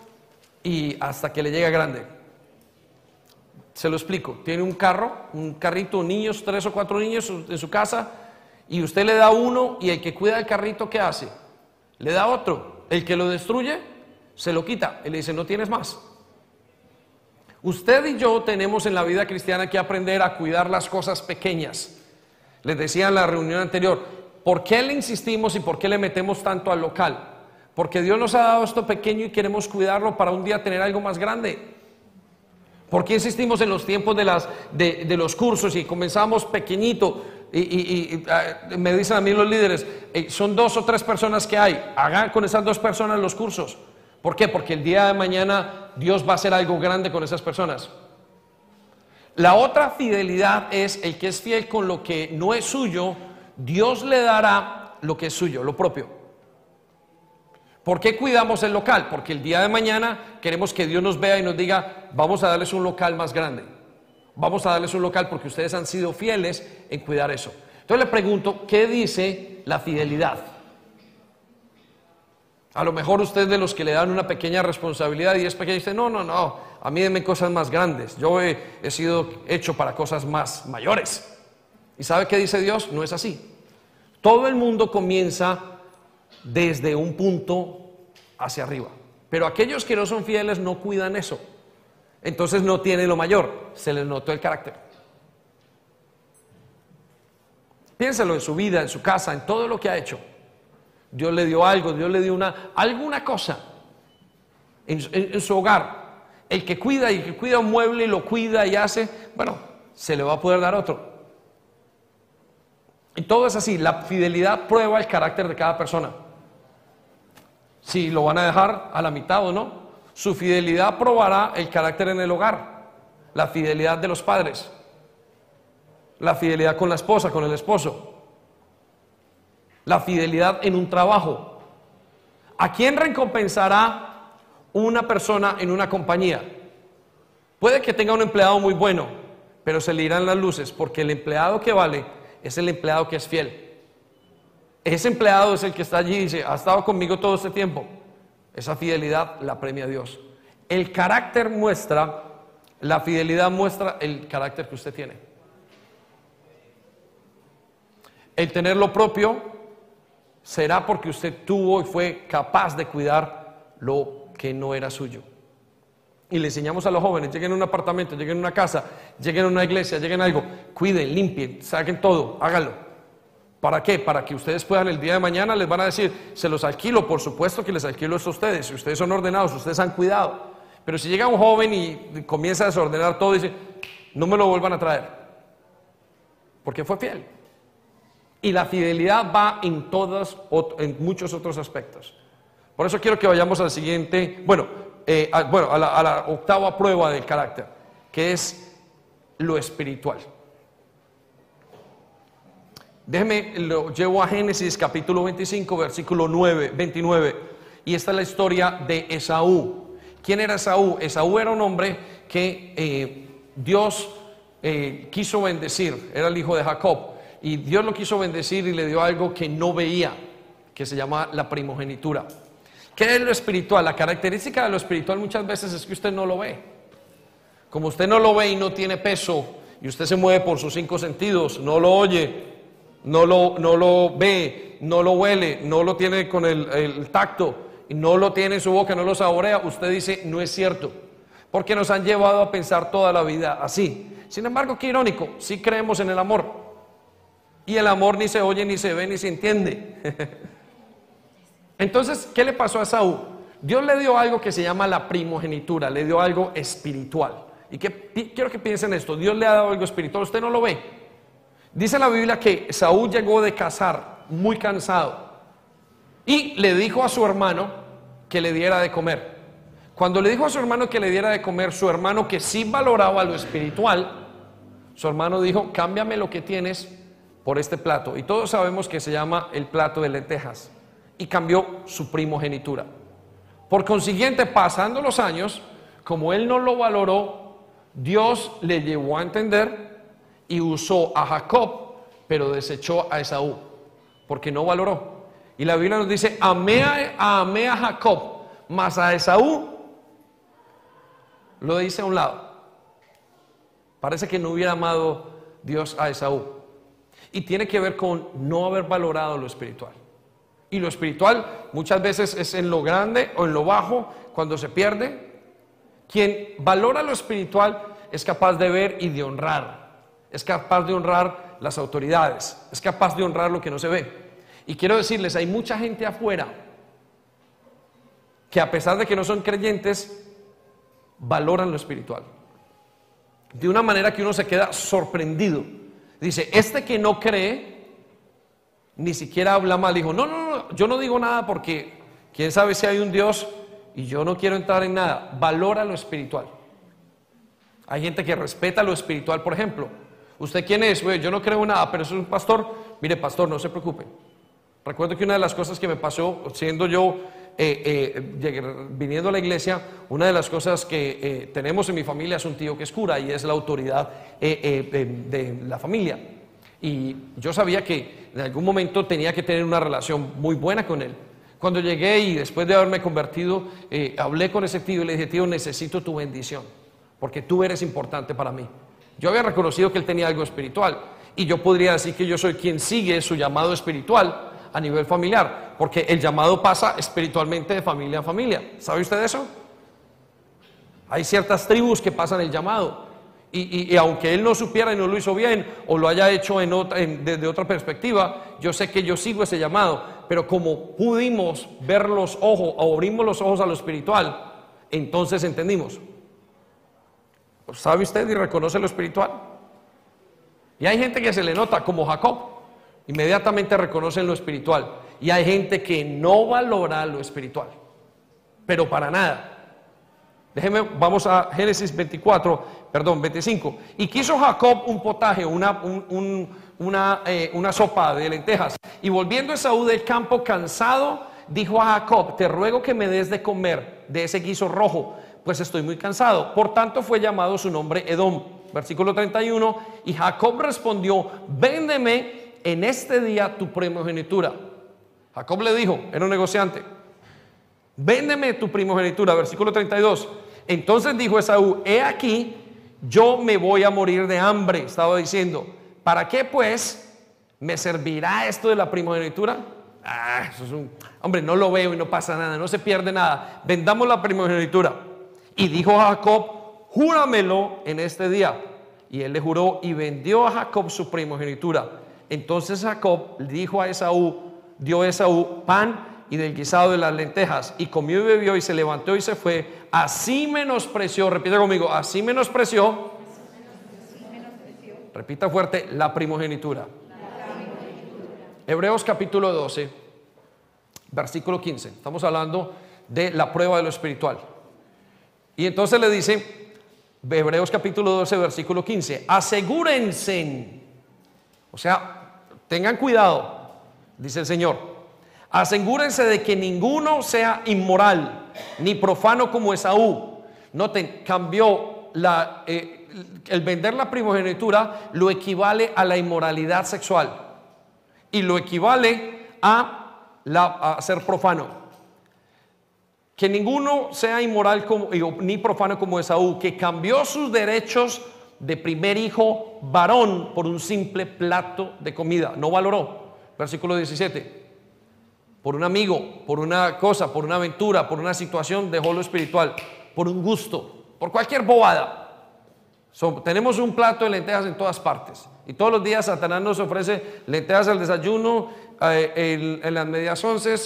y hasta que le llega grande. Se lo explico. Tiene un carro, un carrito, niños, tres o cuatro niños en su casa, y usted le da uno y el que cuida el carrito, ¿qué hace? Le da otro. El que lo destruye, se lo quita. Y le dice, no tienes más. Usted y yo tenemos en la vida cristiana que aprender a cuidar las cosas pequeñas. Les decía en la reunión anterior, ¿por qué le insistimos y por qué le metemos tanto al local? Porque Dios nos ha dado esto pequeño y queremos cuidarlo para un día tener algo más grande. ¿Por qué insistimos en los tiempos de, de, los cursos y comenzamos pequeñito? Y, ah, me dicen a mí los líderes, son dos o tres personas que hay, hagan con esas dos personas los cursos. ¿Por qué? Porque el día de mañana Dios va a hacer algo grande con esas personas. La otra fidelidad es el que es fiel con lo que no es suyo, Dios le dará lo que es suyo, lo propio. ¿Por qué cuidamos el local? Porque el día de mañana queremos que Dios nos vea y nos diga, vamos a darles un local más grande. Vamos a darles un local porque ustedes han sido fieles en cuidar eso. Entonces le pregunto, ¿qué dice la fidelidad? A lo mejor usted de los que le dan una pequeña responsabilidad y es pequeña dice, no, no, no, a mí denme cosas más grandes. Yo he, he sido hecho para cosas más mayores. ¿Y sabe qué dice Dios? No es así. Todo el mundo comienza desde un punto hacia arriba. Pero aquellos que no son fieles no cuidan eso. Entonces no tiene lo mayor, se les notó el carácter. Piénselo en su vida, en su casa, en todo lo que ha hecho. Dios le dio algo, Dios le dio una, alguna cosa en, su hogar. El que cuida y que cuida un mueble y lo cuida y hace, bueno, se le va a poder dar otro. Y todo es así, la fidelidad prueba el carácter de cada persona si lo van a dejar a la mitad o no. Su fidelidad probará el carácter en el hogar, la fidelidad de los padres, la fidelidad con la esposa, con el esposo, la fidelidad en un trabajo. ¿A quién recompensará una persona en una compañía? Puede que tenga un empleado muy bueno, pero se le irán las luces porque el empleado que vale es el empleado que es fiel. Ese empleado es el que está allí y dice, ha estado conmigo todo este tiempo. Esa fidelidad la premia Dios. El carácter muestra, la fidelidad muestra el carácter que usted tiene. El tener lo propio será porque usted tuvo y fue capaz de cuidar lo que no era suyo. Y le enseñamos a los jóvenes, lleguen a un apartamento, lleguen a una casa, lleguen a una iglesia, lleguen a algo, cuiden, limpien, saquen todo, háganlo. ¿Para qué? Para que ustedes puedan el día de mañana les van a decir, se los alquilo, por supuesto que les alquilo esto a ustedes, si ustedes son ordenados, ustedes han cuidado, Pero si llega un joven y comienza a desordenar todo, dice, no me lo vuelvan a traer. Porque fue fiel. Y la fidelidad va en todos, en muchos otros aspectos. Por eso quiero que vayamos al siguiente, bueno, eh, bueno a, la, a la octava prueba del carácter, que es lo espiritual. Déjeme, lo llevo a Génesis capítulo 25, versículo 9, 29. Y esta es la historia de Esaú. ¿Quién era Esaú? Esaú era un hombre que eh, Dios eh, quiso bendecir, era el hijo de Jacob. Y Dios lo quiso bendecir y le dio algo que no veía, que se llama la primogenitura. ¿Qué es lo espiritual? La característica de lo espiritual muchas veces es que usted no lo ve. Como usted no lo ve y no tiene peso, y usted se mueve por sus cinco sentidos, no lo oye, no lo, no lo ve, no lo huele, no lo tiene con el, tacto, y no lo tiene en su boca, no lo saborea, usted dice, no es cierto. Porque nos han llevado a pensar toda la vida así. Sin embargo, qué irónico, sí creemos en el amor. Y el amor ni se oye, ni se ve, ni se entiende. Entonces, ¿qué le pasó a Saúl? Dios le dio algo que se llama la primogenitura, le dio algo espiritual. Y quiero que piensen esto, Dios le ha dado algo espiritual, usted no lo ve, Dice la Biblia que Saúl llegó de cazar muy cansado y le dijo a su hermano que le diera de comer. Cuando le dijo a su hermano que le diera de comer, su hermano que sí valoraba lo espiritual, su hermano dijo, cámbiame lo que tienes por este plato. Y todos sabemos que se llama el plato de lentejas. Y cambió su primogenitura. Por consiguiente, pasando los años, como él no lo valoró, Dios le llevó a entender y usó a Jacob, pero desechó a Esaú, porque no valoró. Y la Biblia nos dice, amé a, amé a Jacob, mas a Esaú lo dice a un lado. Parece que no hubiera amado Dios a Esaú. Y tiene que ver con no haber valorado lo espiritual. Y lo espiritual muchas veces es en lo grande o en lo bajo, cuando se pierde. Quien valora lo espiritual es capaz de ver y de honrar es capaz de honrar las autoridades, es capaz de honrar lo que no se ve. Y quiero decirles, hay mucha gente afuera que a pesar de que no son creyentes, valoran lo espiritual. De una manera que uno se queda sorprendido. Dice, este que no cree, ni siquiera habla mal. Dijo, no, no, no, yo no digo nada porque quién sabe si hay un Dios y yo no quiero entrar en nada. Valora lo espiritual. Hay gente que respeta lo espiritual, por ejemplo. ¿Usted quién es? yo no creo nada, pero es un pastor. Mire, pastor, no se preocupe. Recuerdo que una de las cosas que me pasó, siendo yo, eh, eh, viniendo a la iglesia, una de las cosas que eh, tenemos en mi familia es un tío que es cura y es la autoridad de, la familia. Y yo sabía que en algún momento tenía que tener una relación muy buena con él. Cuando llegué y después de haberme convertido, hablé con ese tío y le dije, tío, necesito tu bendición, porque tú eres importante para mí. Yo había reconocido que él tenía algo espiritual y yo podría decir que yo soy quien sigue su llamado espiritual a nivel familiar, porque el llamado pasa espiritualmente de familia a familia. ¿Sabe usted eso? Hay ciertas tribus que pasan el llamado. Y, aunque él no supiera y no lo hizo bien o lo haya hecho desde otra perspectiva, yo sé que yo sigo ese llamado. Pero como pudimos ver los ojos o abrimos los ojos a lo espiritual, entonces entendimos. ¿Sabe usted y reconoce lo espiritual? Y hay gente que se le nota como Jacob, inmediatamente reconoce lo espiritual. Y hay gente que no valora lo espiritual, pero para nada. Déjeme, vamos a Génesis 24, perdón, 25. Y quiso Jacob un potaje, una, eh, una sopa de lentejas. Y volviendo Esaú del campo cansado, dijo a Jacob, te ruego que me des de comer de ese guiso rojo pues estoy muy cansado. Por tanto fue llamado su nombre Edom. Versículo 31, y Jacob respondió, véndeme en este día tu primogenitura. Jacob le dijo, era un negociante, véndeme tu primogenitura. Versículo 32, entonces dijo Esaú, he aquí, yo me voy a morir de hambre, estaba diciendo, ¿para qué pues me servirá esto de la primogenitura? Ah, eso es un, hombre, no lo veo y no pasa nada, no se pierde nada. Vendamos la primogenitura. Y dijo a Jacob, júramelo en este día. Y él le juró y vendió a Jacob su primogenitura. Entonces Jacob dijo a Esaú, dio a Esaú pan y del guisado de las lentejas, y comió y bebió y se levantó y se fue, así menospreció, repita conmigo, así menospreció, repita fuerte, la primogenitura. Hebreos capítulo 12, versículo 15, estamos hablando de la prueba de lo espiritual. Y entonces le dice, Hebreos capítulo 12, versículo 15, asegúrense, o sea, tengan cuidado, dice el Señor Asegúrense de que ninguno sea inmoral ni profano como Esaú. Noten, cambió la, eh, el vender la primogenitura lo equivale a la inmoralidad sexual y lo equivale a, ser profano. Que ninguno sea inmoral ni profano como Esaú, que cambió sus derechos de primer hijo varón por un simple plato de comida. No valoró. Versículo 17 por un amigo, por una cosa, por una aventura, por una situación, dejó lo espiritual, por un gusto, por cualquier bobada. tenemos un plato de lentejas en todas partes. Y todos los días Satanás nos ofrece lentejas al desayuno, eh, en, las medias once,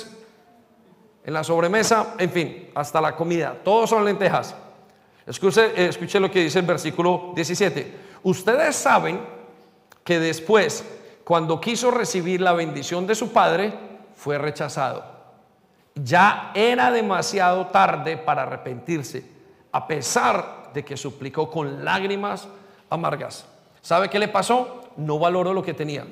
en la sobremesa, en fin, hasta la comida. Todos son lentejas. Escuche, eh, lo que dice el versículo 17. Ustedes saben que después, cuando quiso recibir la bendición de su padre, fue rechazado. Ya era demasiado tarde para arrepentirse, a pesar de que suplicó con lágrimas amargas. ¿Sabe qué le pasó? No valoró lo que tenía.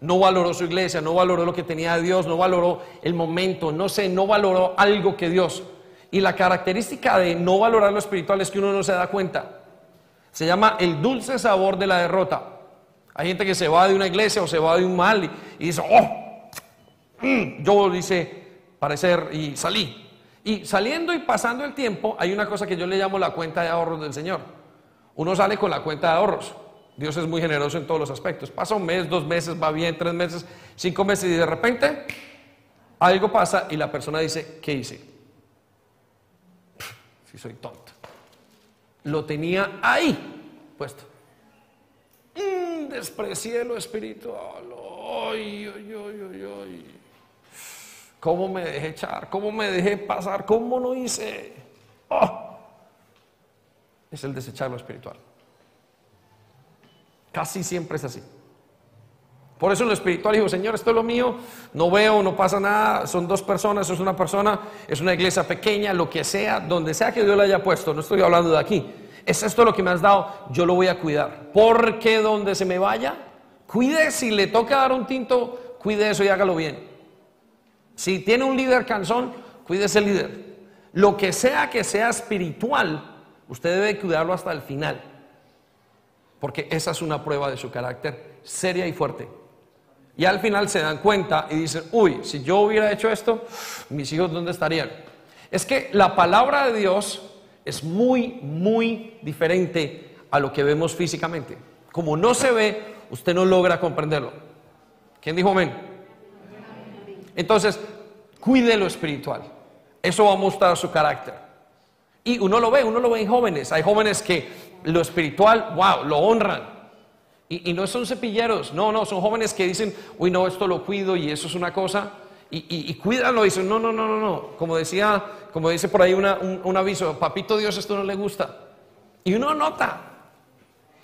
No valoró su iglesia, no valoró lo que tenía de Dios, no valoró el momento, no sé, no valoró algo que Dios. Y la característica de no valorar lo espiritual es que uno no se da cuenta. Se llama el dulce sabor de la derrota. Hay gente que se va de una iglesia o se va de un mal y, y dice, oh, Mm, yo dice parecer y salí. Y saliendo y pasando el tiempo, hay una cosa que yo le llamo la cuenta de ahorros del Señor. Uno sale con la cuenta de ahorros. Dios es muy generoso en todos los aspectos. Pasa un mes, dos meses, va bien, tres meses, cinco meses y de repente algo pasa y la persona dice, ¿qué hice? Si soy tonto. Lo tenía ahí puesto. Mm, desprecié lo espiritual. Ay, ¿Cómo me dejé echar? ¿Cómo me dejé pasar? ¿Cómo no hice? Oh. Es el desechar lo espiritual. Casi siempre es así. Por eso en lo espiritual digo, Señor, esto es lo mío, no veo, no pasa nada, son dos personas, es una persona, es una iglesia pequeña, lo que sea, donde sea que Dios la haya puesto, no estoy hablando de aquí. Es esto lo que me has dado, yo lo voy a cuidar. Porque donde se me vaya, cuide si le toca dar un tinto, cuide eso y hágalo bien. Si tiene un líder cansón, cuide ese líder. Lo que sea que sea espiritual, usted debe cuidarlo hasta el final. Porque esa es una prueba de su carácter seria y fuerte. Y al final se dan cuenta y dicen, uy, si yo hubiera hecho esto, mis hijos dónde estarían. Es que la palabra de Dios es muy, muy diferente a lo que vemos físicamente. Como no se ve, usted no logra comprenderlo. ¿Quién dijo amén? Entonces, cuide lo espiritual. Eso va a mostrar su carácter. Y uno lo ve, uno lo ve en jóvenes. Hay jóvenes que lo espiritual, wow, lo honran. Y, no son cepilleros, no, no, son jóvenes que dicen, uy, no, esto lo cuido y eso es una cosa. Y, y, y y dicen, no, no, no, no, no. Como decía, como dice por ahí un, un aviso, papito Dios, esto no le gusta. Y uno nota,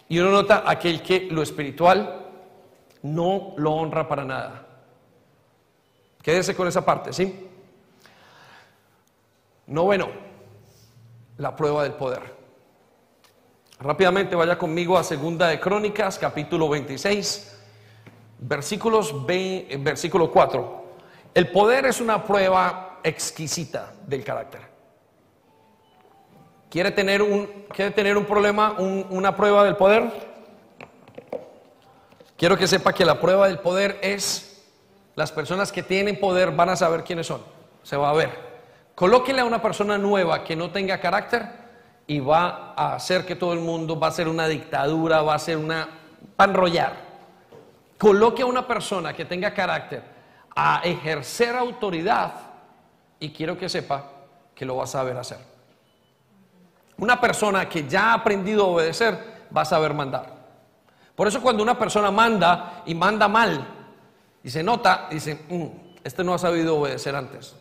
y uno nota aquel que lo espiritual no lo honra para nada. Quédese con esa parte, ¿sí? Noveno, la prueba del poder. Rápidamente vaya conmigo a Segunda de Crónicas, capítulo 26, versículos versículo 4. El poder es una prueba exquisita del carácter. ¿Quiere tener un, quiere tener un problema, una prueba del poder? Quiero que sepa que la prueba del poder es las personas que tienen poder van a saber quiénes son. Se va a ver. Colóquele a una persona nueva que no tenga carácter y va a hacer que todo el mundo va a ser una dictadura, va a ser una va a enrollar. Coloque a una persona que tenga carácter a ejercer autoridad y quiero que sepa que lo va a saber hacer. Una persona que ya ha aprendido a obedecer va a saber mandar. Por eso cuando una persona manda y manda mal, y se nota, dice, mm, este no ha sabido obedecer antes.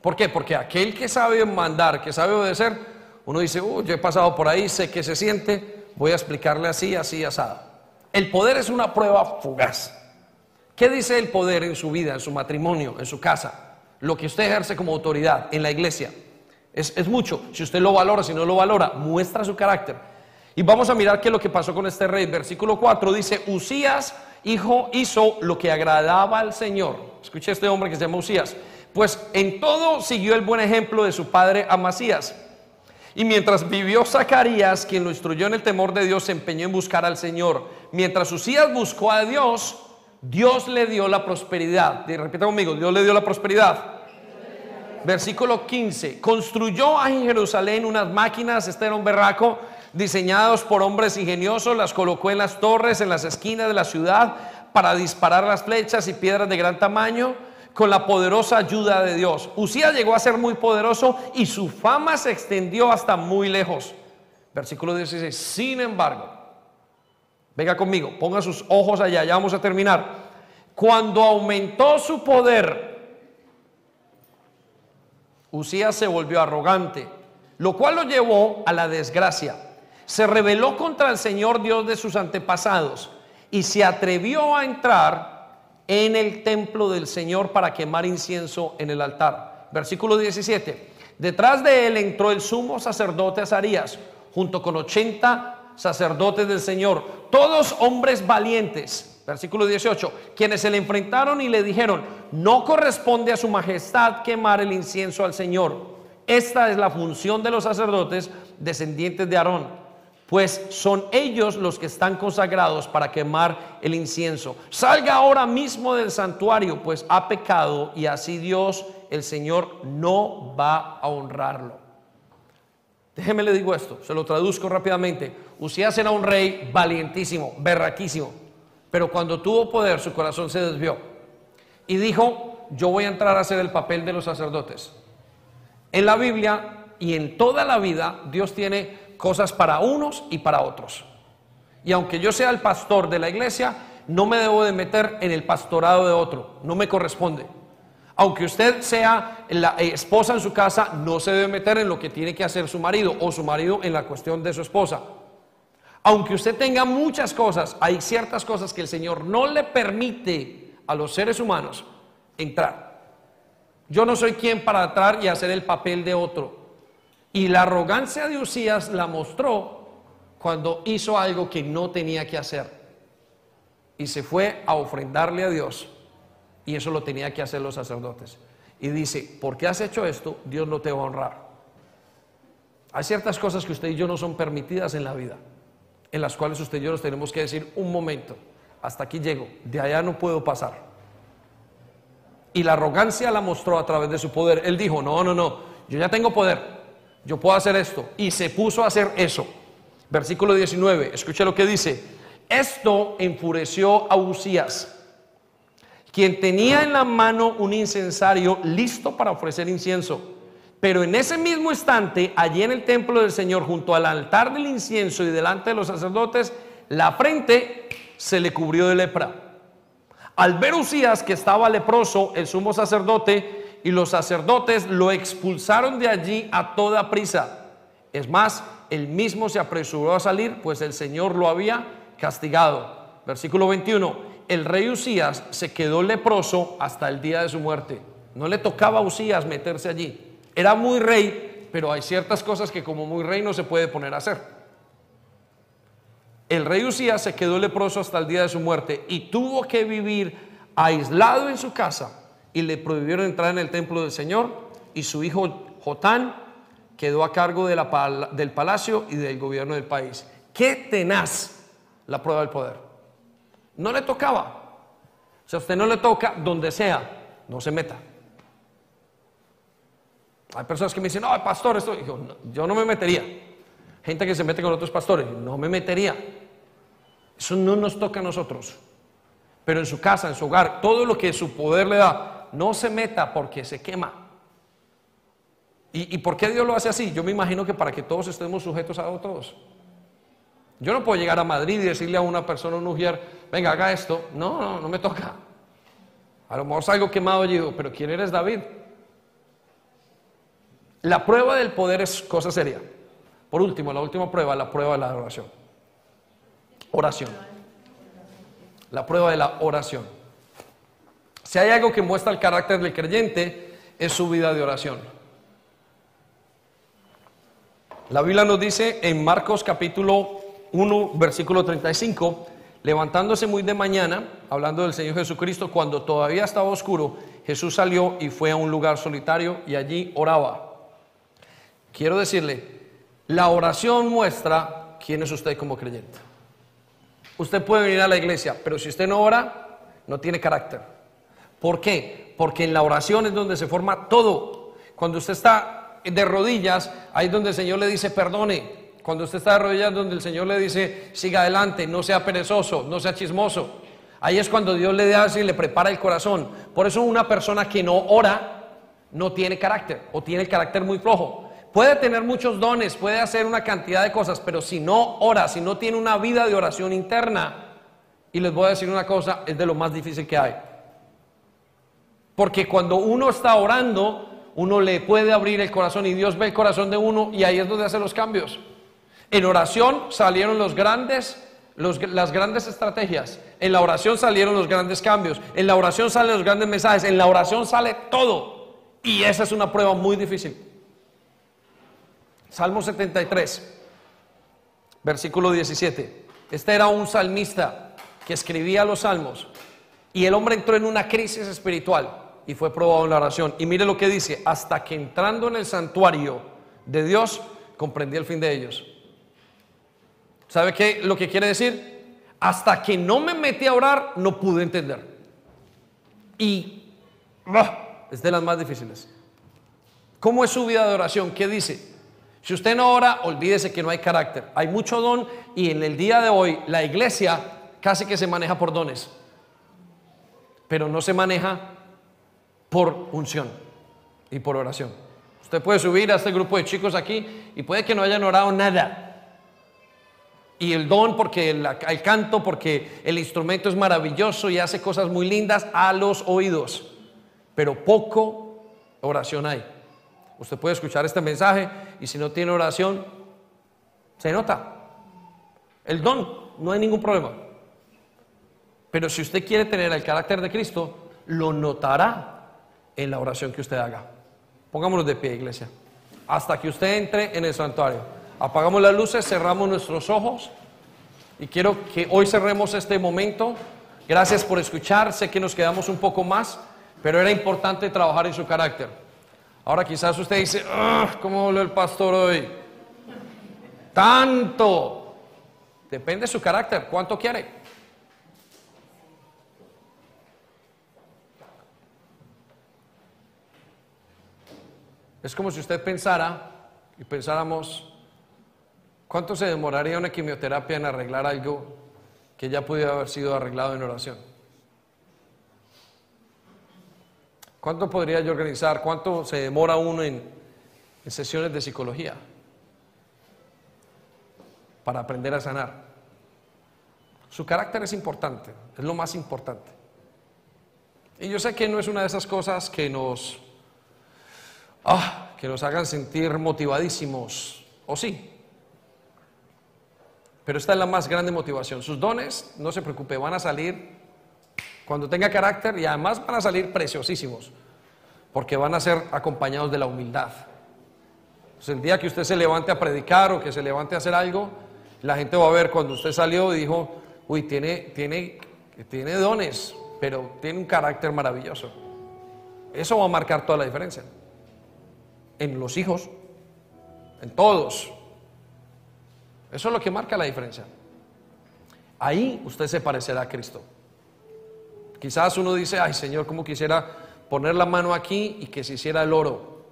¿Por qué? Porque aquel que sabe mandar, que sabe obedecer, uno dice, uh, yo he pasado por ahí, sé que se siente, voy a explicarle así, así, asado. El poder es una prueba fugaz. ¿Qué dice el poder en su vida, en su matrimonio, en su casa? Lo que usted ejerce como autoridad en la iglesia. Es, mucho. Si usted lo valora, si no lo valora, muestra su carácter. Y vamos a mirar qué es lo que pasó con este rey. Versículo 4 dice, Usías, hijo, hizo lo que agradaba al Señor. Escuche este hombre que se llama Usías. Pues en todo siguió el buen ejemplo de su padre Amasías. Y mientras vivió Zacarías, quien lo instruyó en el temor de Dios, se empeñó en buscar al Señor. Mientras Usías buscó a Dios, Dios le dio la prosperidad. Repita conmigo, Dios le dio la prosperidad. Versículo 15. Construyó en Jerusalén unas máquinas, este era un berraco, diseñados por hombres ingeniosos, las colocó en las torres, en las esquinas de la ciudad, para disparar las flechas y piedras de gran tamaño con la poderosa ayuda de Dios. Usías llegó a ser muy poderoso y su fama se extendió hasta muy lejos. Versículo 16. Sin embargo, venga conmigo, ponga sus ojos allá, ya vamos a terminar. Cuando aumentó su poder, Usías se volvió arrogante, lo cual lo llevó a la desgracia. Se rebeló contra el Señor Dios de sus antepasados y se atrevió a entrar en el templo del Señor para quemar incienso en el altar. Versículo 17. Detrás de él entró el sumo sacerdote Azarías, junto con 80 sacerdotes del Señor, todos hombres valientes. Versículo 18. Quienes se le enfrentaron y le dijeron, no corresponde a su majestad quemar el incienso al Señor. Esta es la función de los sacerdotes descendientes de Aarón pues son ellos los que están consagrados para quemar el incienso. Salga ahora mismo del santuario, pues ha pecado y así Dios, el Señor, no va a honrarlo. Déjeme le digo esto, se lo traduzco rápidamente. Usías era un rey valientísimo, berraquísimo, pero cuando tuvo poder su corazón se desvió y dijo, yo voy a entrar a hacer el papel de los sacerdotes. En la Biblia y en toda la vida Dios tiene cosas para unos y para otros. Y aunque yo sea el pastor de la iglesia, no me debo de meter en el pastorado de otro, no me corresponde. Aunque usted sea la esposa en su casa, no se debe meter en lo que tiene que hacer su marido o su marido en la cuestión de su esposa. Aunque usted tenga muchas cosas, hay ciertas cosas que el Señor no le permite a los seres humanos entrar. Yo no soy quien para entrar y hacer el papel de otro. Y la arrogancia de Usías la mostró cuando hizo algo que no tenía que hacer. Y se fue a ofrendarle a Dios. Y eso lo tenía que hacer los sacerdotes. Y dice, ¿por qué has hecho esto? Dios no te va a honrar. Hay ciertas cosas que usted y yo no son permitidas en la vida, en las cuales usted y yo nos tenemos que decir, un momento, hasta aquí llego, de allá no puedo pasar. Y la arrogancia la mostró a través de su poder. Él dijo, no, no, no, yo ya tengo poder, yo puedo hacer esto. Y se puso a hacer eso. Versículo 19, escuche lo que dice. Esto enfureció a Usías, quien tenía en la mano un incensario listo para ofrecer incienso. Pero en ese mismo instante, allí en el templo del Señor, junto al altar del incienso y delante de los sacerdotes, la frente se le cubrió de lepra. Al ver Usías que estaba leproso, el sumo sacerdote y los sacerdotes lo expulsaron de allí a toda prisa. Es más, él mismo se apresuró a salir, pues el Señor lo había castigado. Versículo 21, el rey Usías se quedó leproso hasta el día de su muerte. No le tocaba a Usías meterse allí. Era muy rey, pero hay ciertas cosas que como muy rey no se puede poner a hacer. El rey Usías se quedó leproso hasta el día de su muerte y tuvo que vivir aislado en su casa y le prohibieron entrar en el templo del Señor y su hijo Jotán quedó a cargo del palacio y del gobierno del país. Qué tenaz la prueba del poder. No le tocaba. Si a usted no le toca, donde sea, no se meta. Hay personas que me dicen, no, pastor, esto. yo no me metería. Gente que se mete con otros pastores, no me metería. Eso no nos toca a nosotros. Pero en su casa, en su hogar, todo lo que su poder le da, no se meta porque se quema. ¿Y, por qué Dios lo hace así? Yo me imagino que para que todos estemos sujetos a todos. Yo no puedo llegar a Madrid y decirle a una persona, un ujier, venga, haga esto. No, no, no me toca. A lo mejor salgo quemado y digo, pero ¿quién eres David? La prueba del poder es cosa seria. Por último, la última prueba, la prueba de la oración. Oración. La prueba de la oración. Si hay algo que muestra el carácter del creyente, es su vida de oración. La Biblia nos dice en Marcos capítulo 1, versículo 35, levantándose muy de mañana, hablando del Señor Jesucristo, cuando todavía estaba oscuro, Jesús salió y fue a un lugar solitario y allí oraba. Quiero decirle, la oración muestra quién es usted como creyente. Usted puede venir a la iglesia, pero si usted no ora, no tiene carácter. ¿Por qué? Porque en la oración es donde se forma todo. Cuando usted está de rodillas, ahí es donde el Señor le dice perdone. Cuando usted está de rodillas, donde el Señor le dice siga adelante, no sea perezoso, no sea chismoso. Ahí es cuando Dios le da y le prepara el corazón. Por eso una persona que no ora no tiene carácter o tiene el carácter muy flojo. Puede tener muchos dones, puede hacer una cantidad de cosas, pero si no ora, si no tiene una vida de oración interna, y les voy a decir una cosa, es de lo más difícil que hay. Porque cuando uno está orando, uno le puede abrir el corazón y Dios ve el corazón de uno y ahí es donde hace los cambios. En oración salieron los grandes, las grandes estrategias. En la oración salieron los grandes cambios. En la oración salen los grandes mensajes. En la oración sale todo. Y esa es una prueba muy difícil. Salmo 73, versículo 17. Este era un salmista que escribía los salmos. Y el hombre entró en una crisis espiritual y fue probado en la oración. Y mire lo que dice, hasta que entrando en el santuario de Dios, comprendí el fin de ellos. ¿Sabe qué lo que quiere decir? Hasta que no me metí a orar, no pude entender. Y es de las más difíciles. ¿Cómo es su vida de oración? ¿Qué dice? Si usted no ora, olvídese que no hay carácter. Hay mucho don y en el día de hoy la iglesia casi que se maneja por dones, pero no se maneja por unción y por oración. Usted puede subir a este grupo de chicos aquí y puede que no hayan orado nada. Y el don, porque el, canto, porque el instrumento es maravilloso y hace cosas muy lindas a los oídos. Pero poco oración hay. Usted puede escuchar este mensaje y si no tiene oración, se nota. El don, no hay ningún problema. Pero si usted quiere tener el carácter de Cristo, lo notará en la oración que usted haga. Pongámonos de pie, iglesia. Hasta que usted entre en el santuario. Apagamos las luces, cerramos nuestros ojos. Y quiero que hoy cerremos este momento. Gracias por escuchar. Sé que nos quedamos un poco más, pero era importante trabajar en su carácter. Ahora quizás usted dice, ¿cómo habló el pastor hoy? Tanto. Depende de su carácter. ¿Cuánto quiere? Es como si usted pensara y pensáramos, ¿cuánto se demoraría una quimioterapia en arreglar algo que ya pudiera haber sido arreglado en oración? ¿Cuánto podría yo organizar? ¿Cuánto se demora uno en, en sesiones de psicología para aprender a sanar? Su carácter es importante, es lo más importante. Y yo sé que no es una de esas cosas que nos ah, que nos hagan sentir motivadísimos, o sí. Pero esta es la más grande motivación. Sus dones, no se preocupe, van a salir cuando tenga carácter y además van a salir preciosísimos, porque van a ser acompañados de la humildad. el día que usted se levante a predicar o que se levante a hacer algo, la gente va a ver cuando usted salió y dijo, uy, tiene, tiene, tiene dones, pero tiene un carácter maravilloso. Eso va a marcar toda la diferencia en los hijos, en todos. Eso es lo que marca la diferencia. Ahí usted se parecerá a Cristo. Quizás uno dice, ay Señor, ¿cómo quisiera poner la mano aquí y que se hiciera el oro?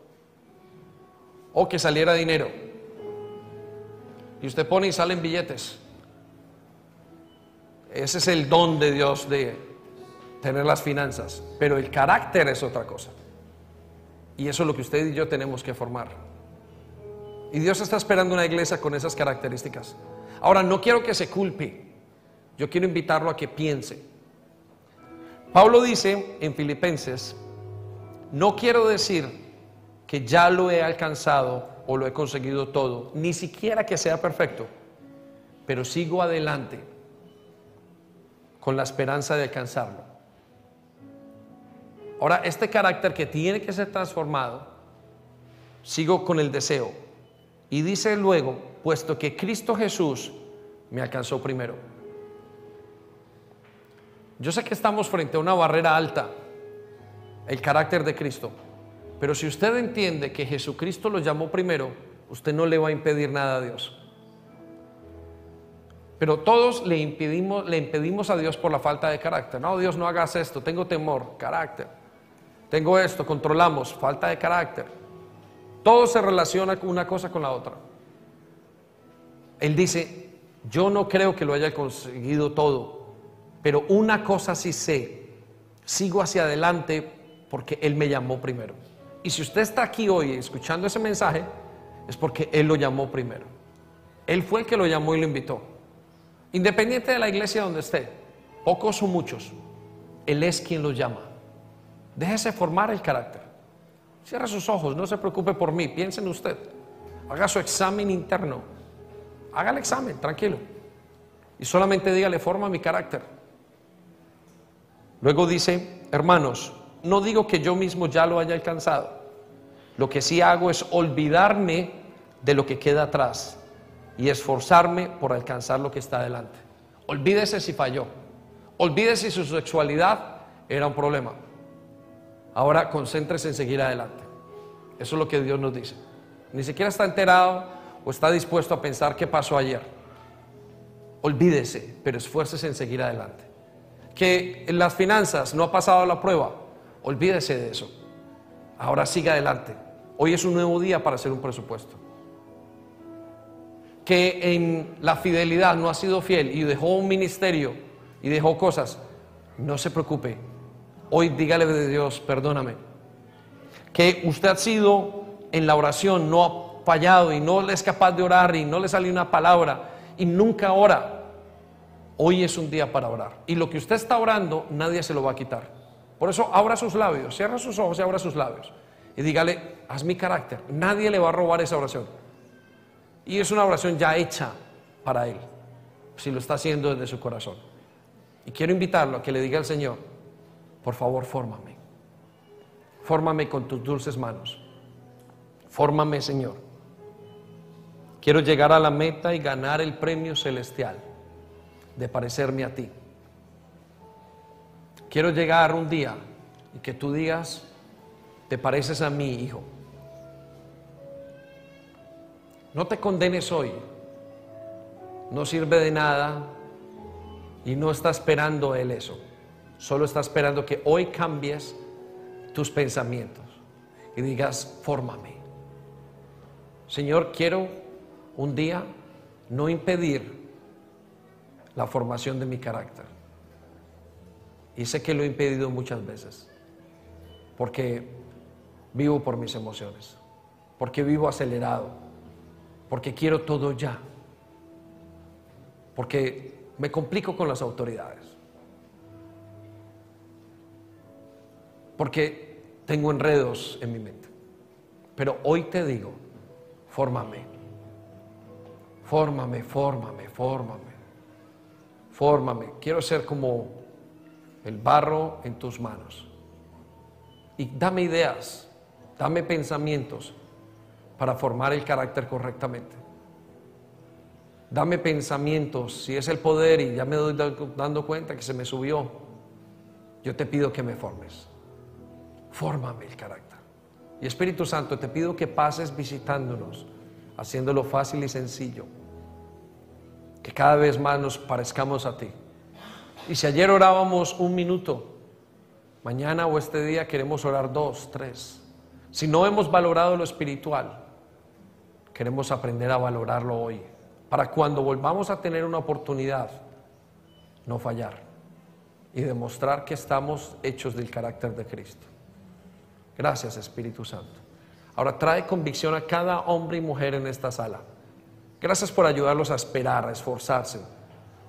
O que saliera dinero. Y usted pone y salen billetes. Ese es el don de Dios de tener las finanzas. Pero el carácter es otra cosa. Y eso es lo que usted y yo tenemos que formar. Y Dios está esperando una iglesia con esas características. Ahora, no quiero que se culpe. Yo quiero invitarlo a que piense. Pablo dice en Filipenses, no quiero decir que ya lo he alcanzado o lo he conseguido todo, ni siquiera que sea perfecto, pero sigo adelante con la esperanza de alcanzarlo. Ahora, este carácter que tiene que ser transformado, sigo con el deseo. Y dice luego, puesto que Cristo Jesús me alcanzó primero. Yo sé que estamos frente a una barrera alta, el carácter de Cristo. Pero si usted entiende que Jesucristo lo llamó primero, usted no le va a impedir nada a Dios. Pero todos le impedimos, a Dios por la falta de carácter. No, Dios, no hagas esto, tengo temor, carácter. Tengo esto, controlamos, falta de carácter. Todo se relaciona con una cosa con la otra. Él dice, yo no creo que lo haya conseguido todo, pero una cosa sí sé, sigo hacia adelante porque Él me llamó primero. Y si usted está aquí hoy escuchando ese mensaje, es porque Él lo llamó primero. Él fue el que lo llamó y lo invitó. Independiente de la iglesia donde esté, pocos o muchos, Él es quien lo llama. Déjese formar el carácter. Cierra sus ojos, no se preocupe por mí, piense en usted. Haga su examen interno. Haga el examen, tranquilo. Y solamente dígale, forma mi carácter. Luego dice, hermanos, no digo que yo mismo ya lo haya alcanzado. Lo que sí hago es olvidarme de lo que queda atrás y esforzarme por alcanzar lo que está adelante. Olvídese si falló. Olvídese si su sexualidad era un problema. Ahora concéntrese en seguir adelante. Eso es lo que Dios nos dice. Ni siquiera está enterado o está dispuesto a pensar qué pasó ayer. Olvídese, pero esfuércese en seguir adelante. Que en las finanzas no ha pasado la prueba. Olvídese de eso. Ahora siga adelante. Hoy es un nuevo día para hacer un presupuesto. Que en la fidelidad no ha sido fiel y dejó un ministerio y dejó cosas. No se preocupe. Hoy dígale de Dios, perdóname. Que usted ha sido en la oración, no ha fallado y no le es capaz de orar y no le sale una palabra y nunca ora. Hoy es un día para orar. Y lo que usted está orando, nadie se lo va a quitar. Por eso abra sus labios, cierra sus ojos y abra sus labios. Y dígale, haz mi carácter. Nadie le va a robar esa oración. Y es una oración ya hecha para él, si lo está haciendo desde su corazón. Y quiero invitarlo a que le diga al Señor, por favor, fórmame. Fórmame con tus dulces manos. Fórmame, Señor. Quiero llegar a la meta y ganar el premio celestial de parecerme a ti. Quiero llegar un día y que tú digas, te pareces a mí, hijo. No te condenes hoy. No sirve de nada y no está esperando Él eso. Solo está esperando que hoy cambies tus pensamientos y digas, fórmame. Señor, quiero un día no impedir la formación de mi carácter. Y sé que lo he impedido muchas veces, porque vivo por mis emociones, porque vivo acelerado, porque quiero todo ya, porque me complico con las autoridades, porque tengo enredos en mi mente. Pero hoy te digo, fórmame, fórmame, fórmame, fórmame, fórmame. Quiero ser como el barro en tus manos. Y dame ideas, dame pensamientos para formar el carácter correctamente. Dame pensamientos, si es el poder y ya me doy dando cuenta que se me subió, yo te pido que me formes. Fórmame el carácter. Y Espíritu Santo, te pido que pases visitándonos, haciéndolo fácil y sencillo. Que cada vez más nos parezcamos a ti. Y si ayer orábamos un minuto, mañana o este día queremos orar dos, tres. Si no hemos valorado lo espiritual, queremos aprender a valorarlo hoy, para cuando volvamos a tener una oportunidad, no fallar y demostrar que estamos hechos del carácter de Cristo. Gracias Espíritu Santo. Ahora trae convicción a cada hombre y mujer en esta sala. Gracias por ayudarlos a esperar, a esforzarse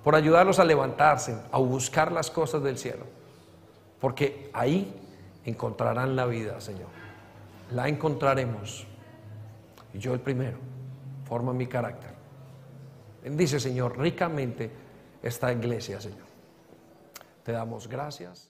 por ayudarlos a levantarse, a buscar las cosas del cielo, porque ahí encontrarán la vida, Señor. la encontraremos. Y yo el primero, forma mi carácter. Bendice, Señor, ricamente esta iglesia, Señor. Te damos gracias.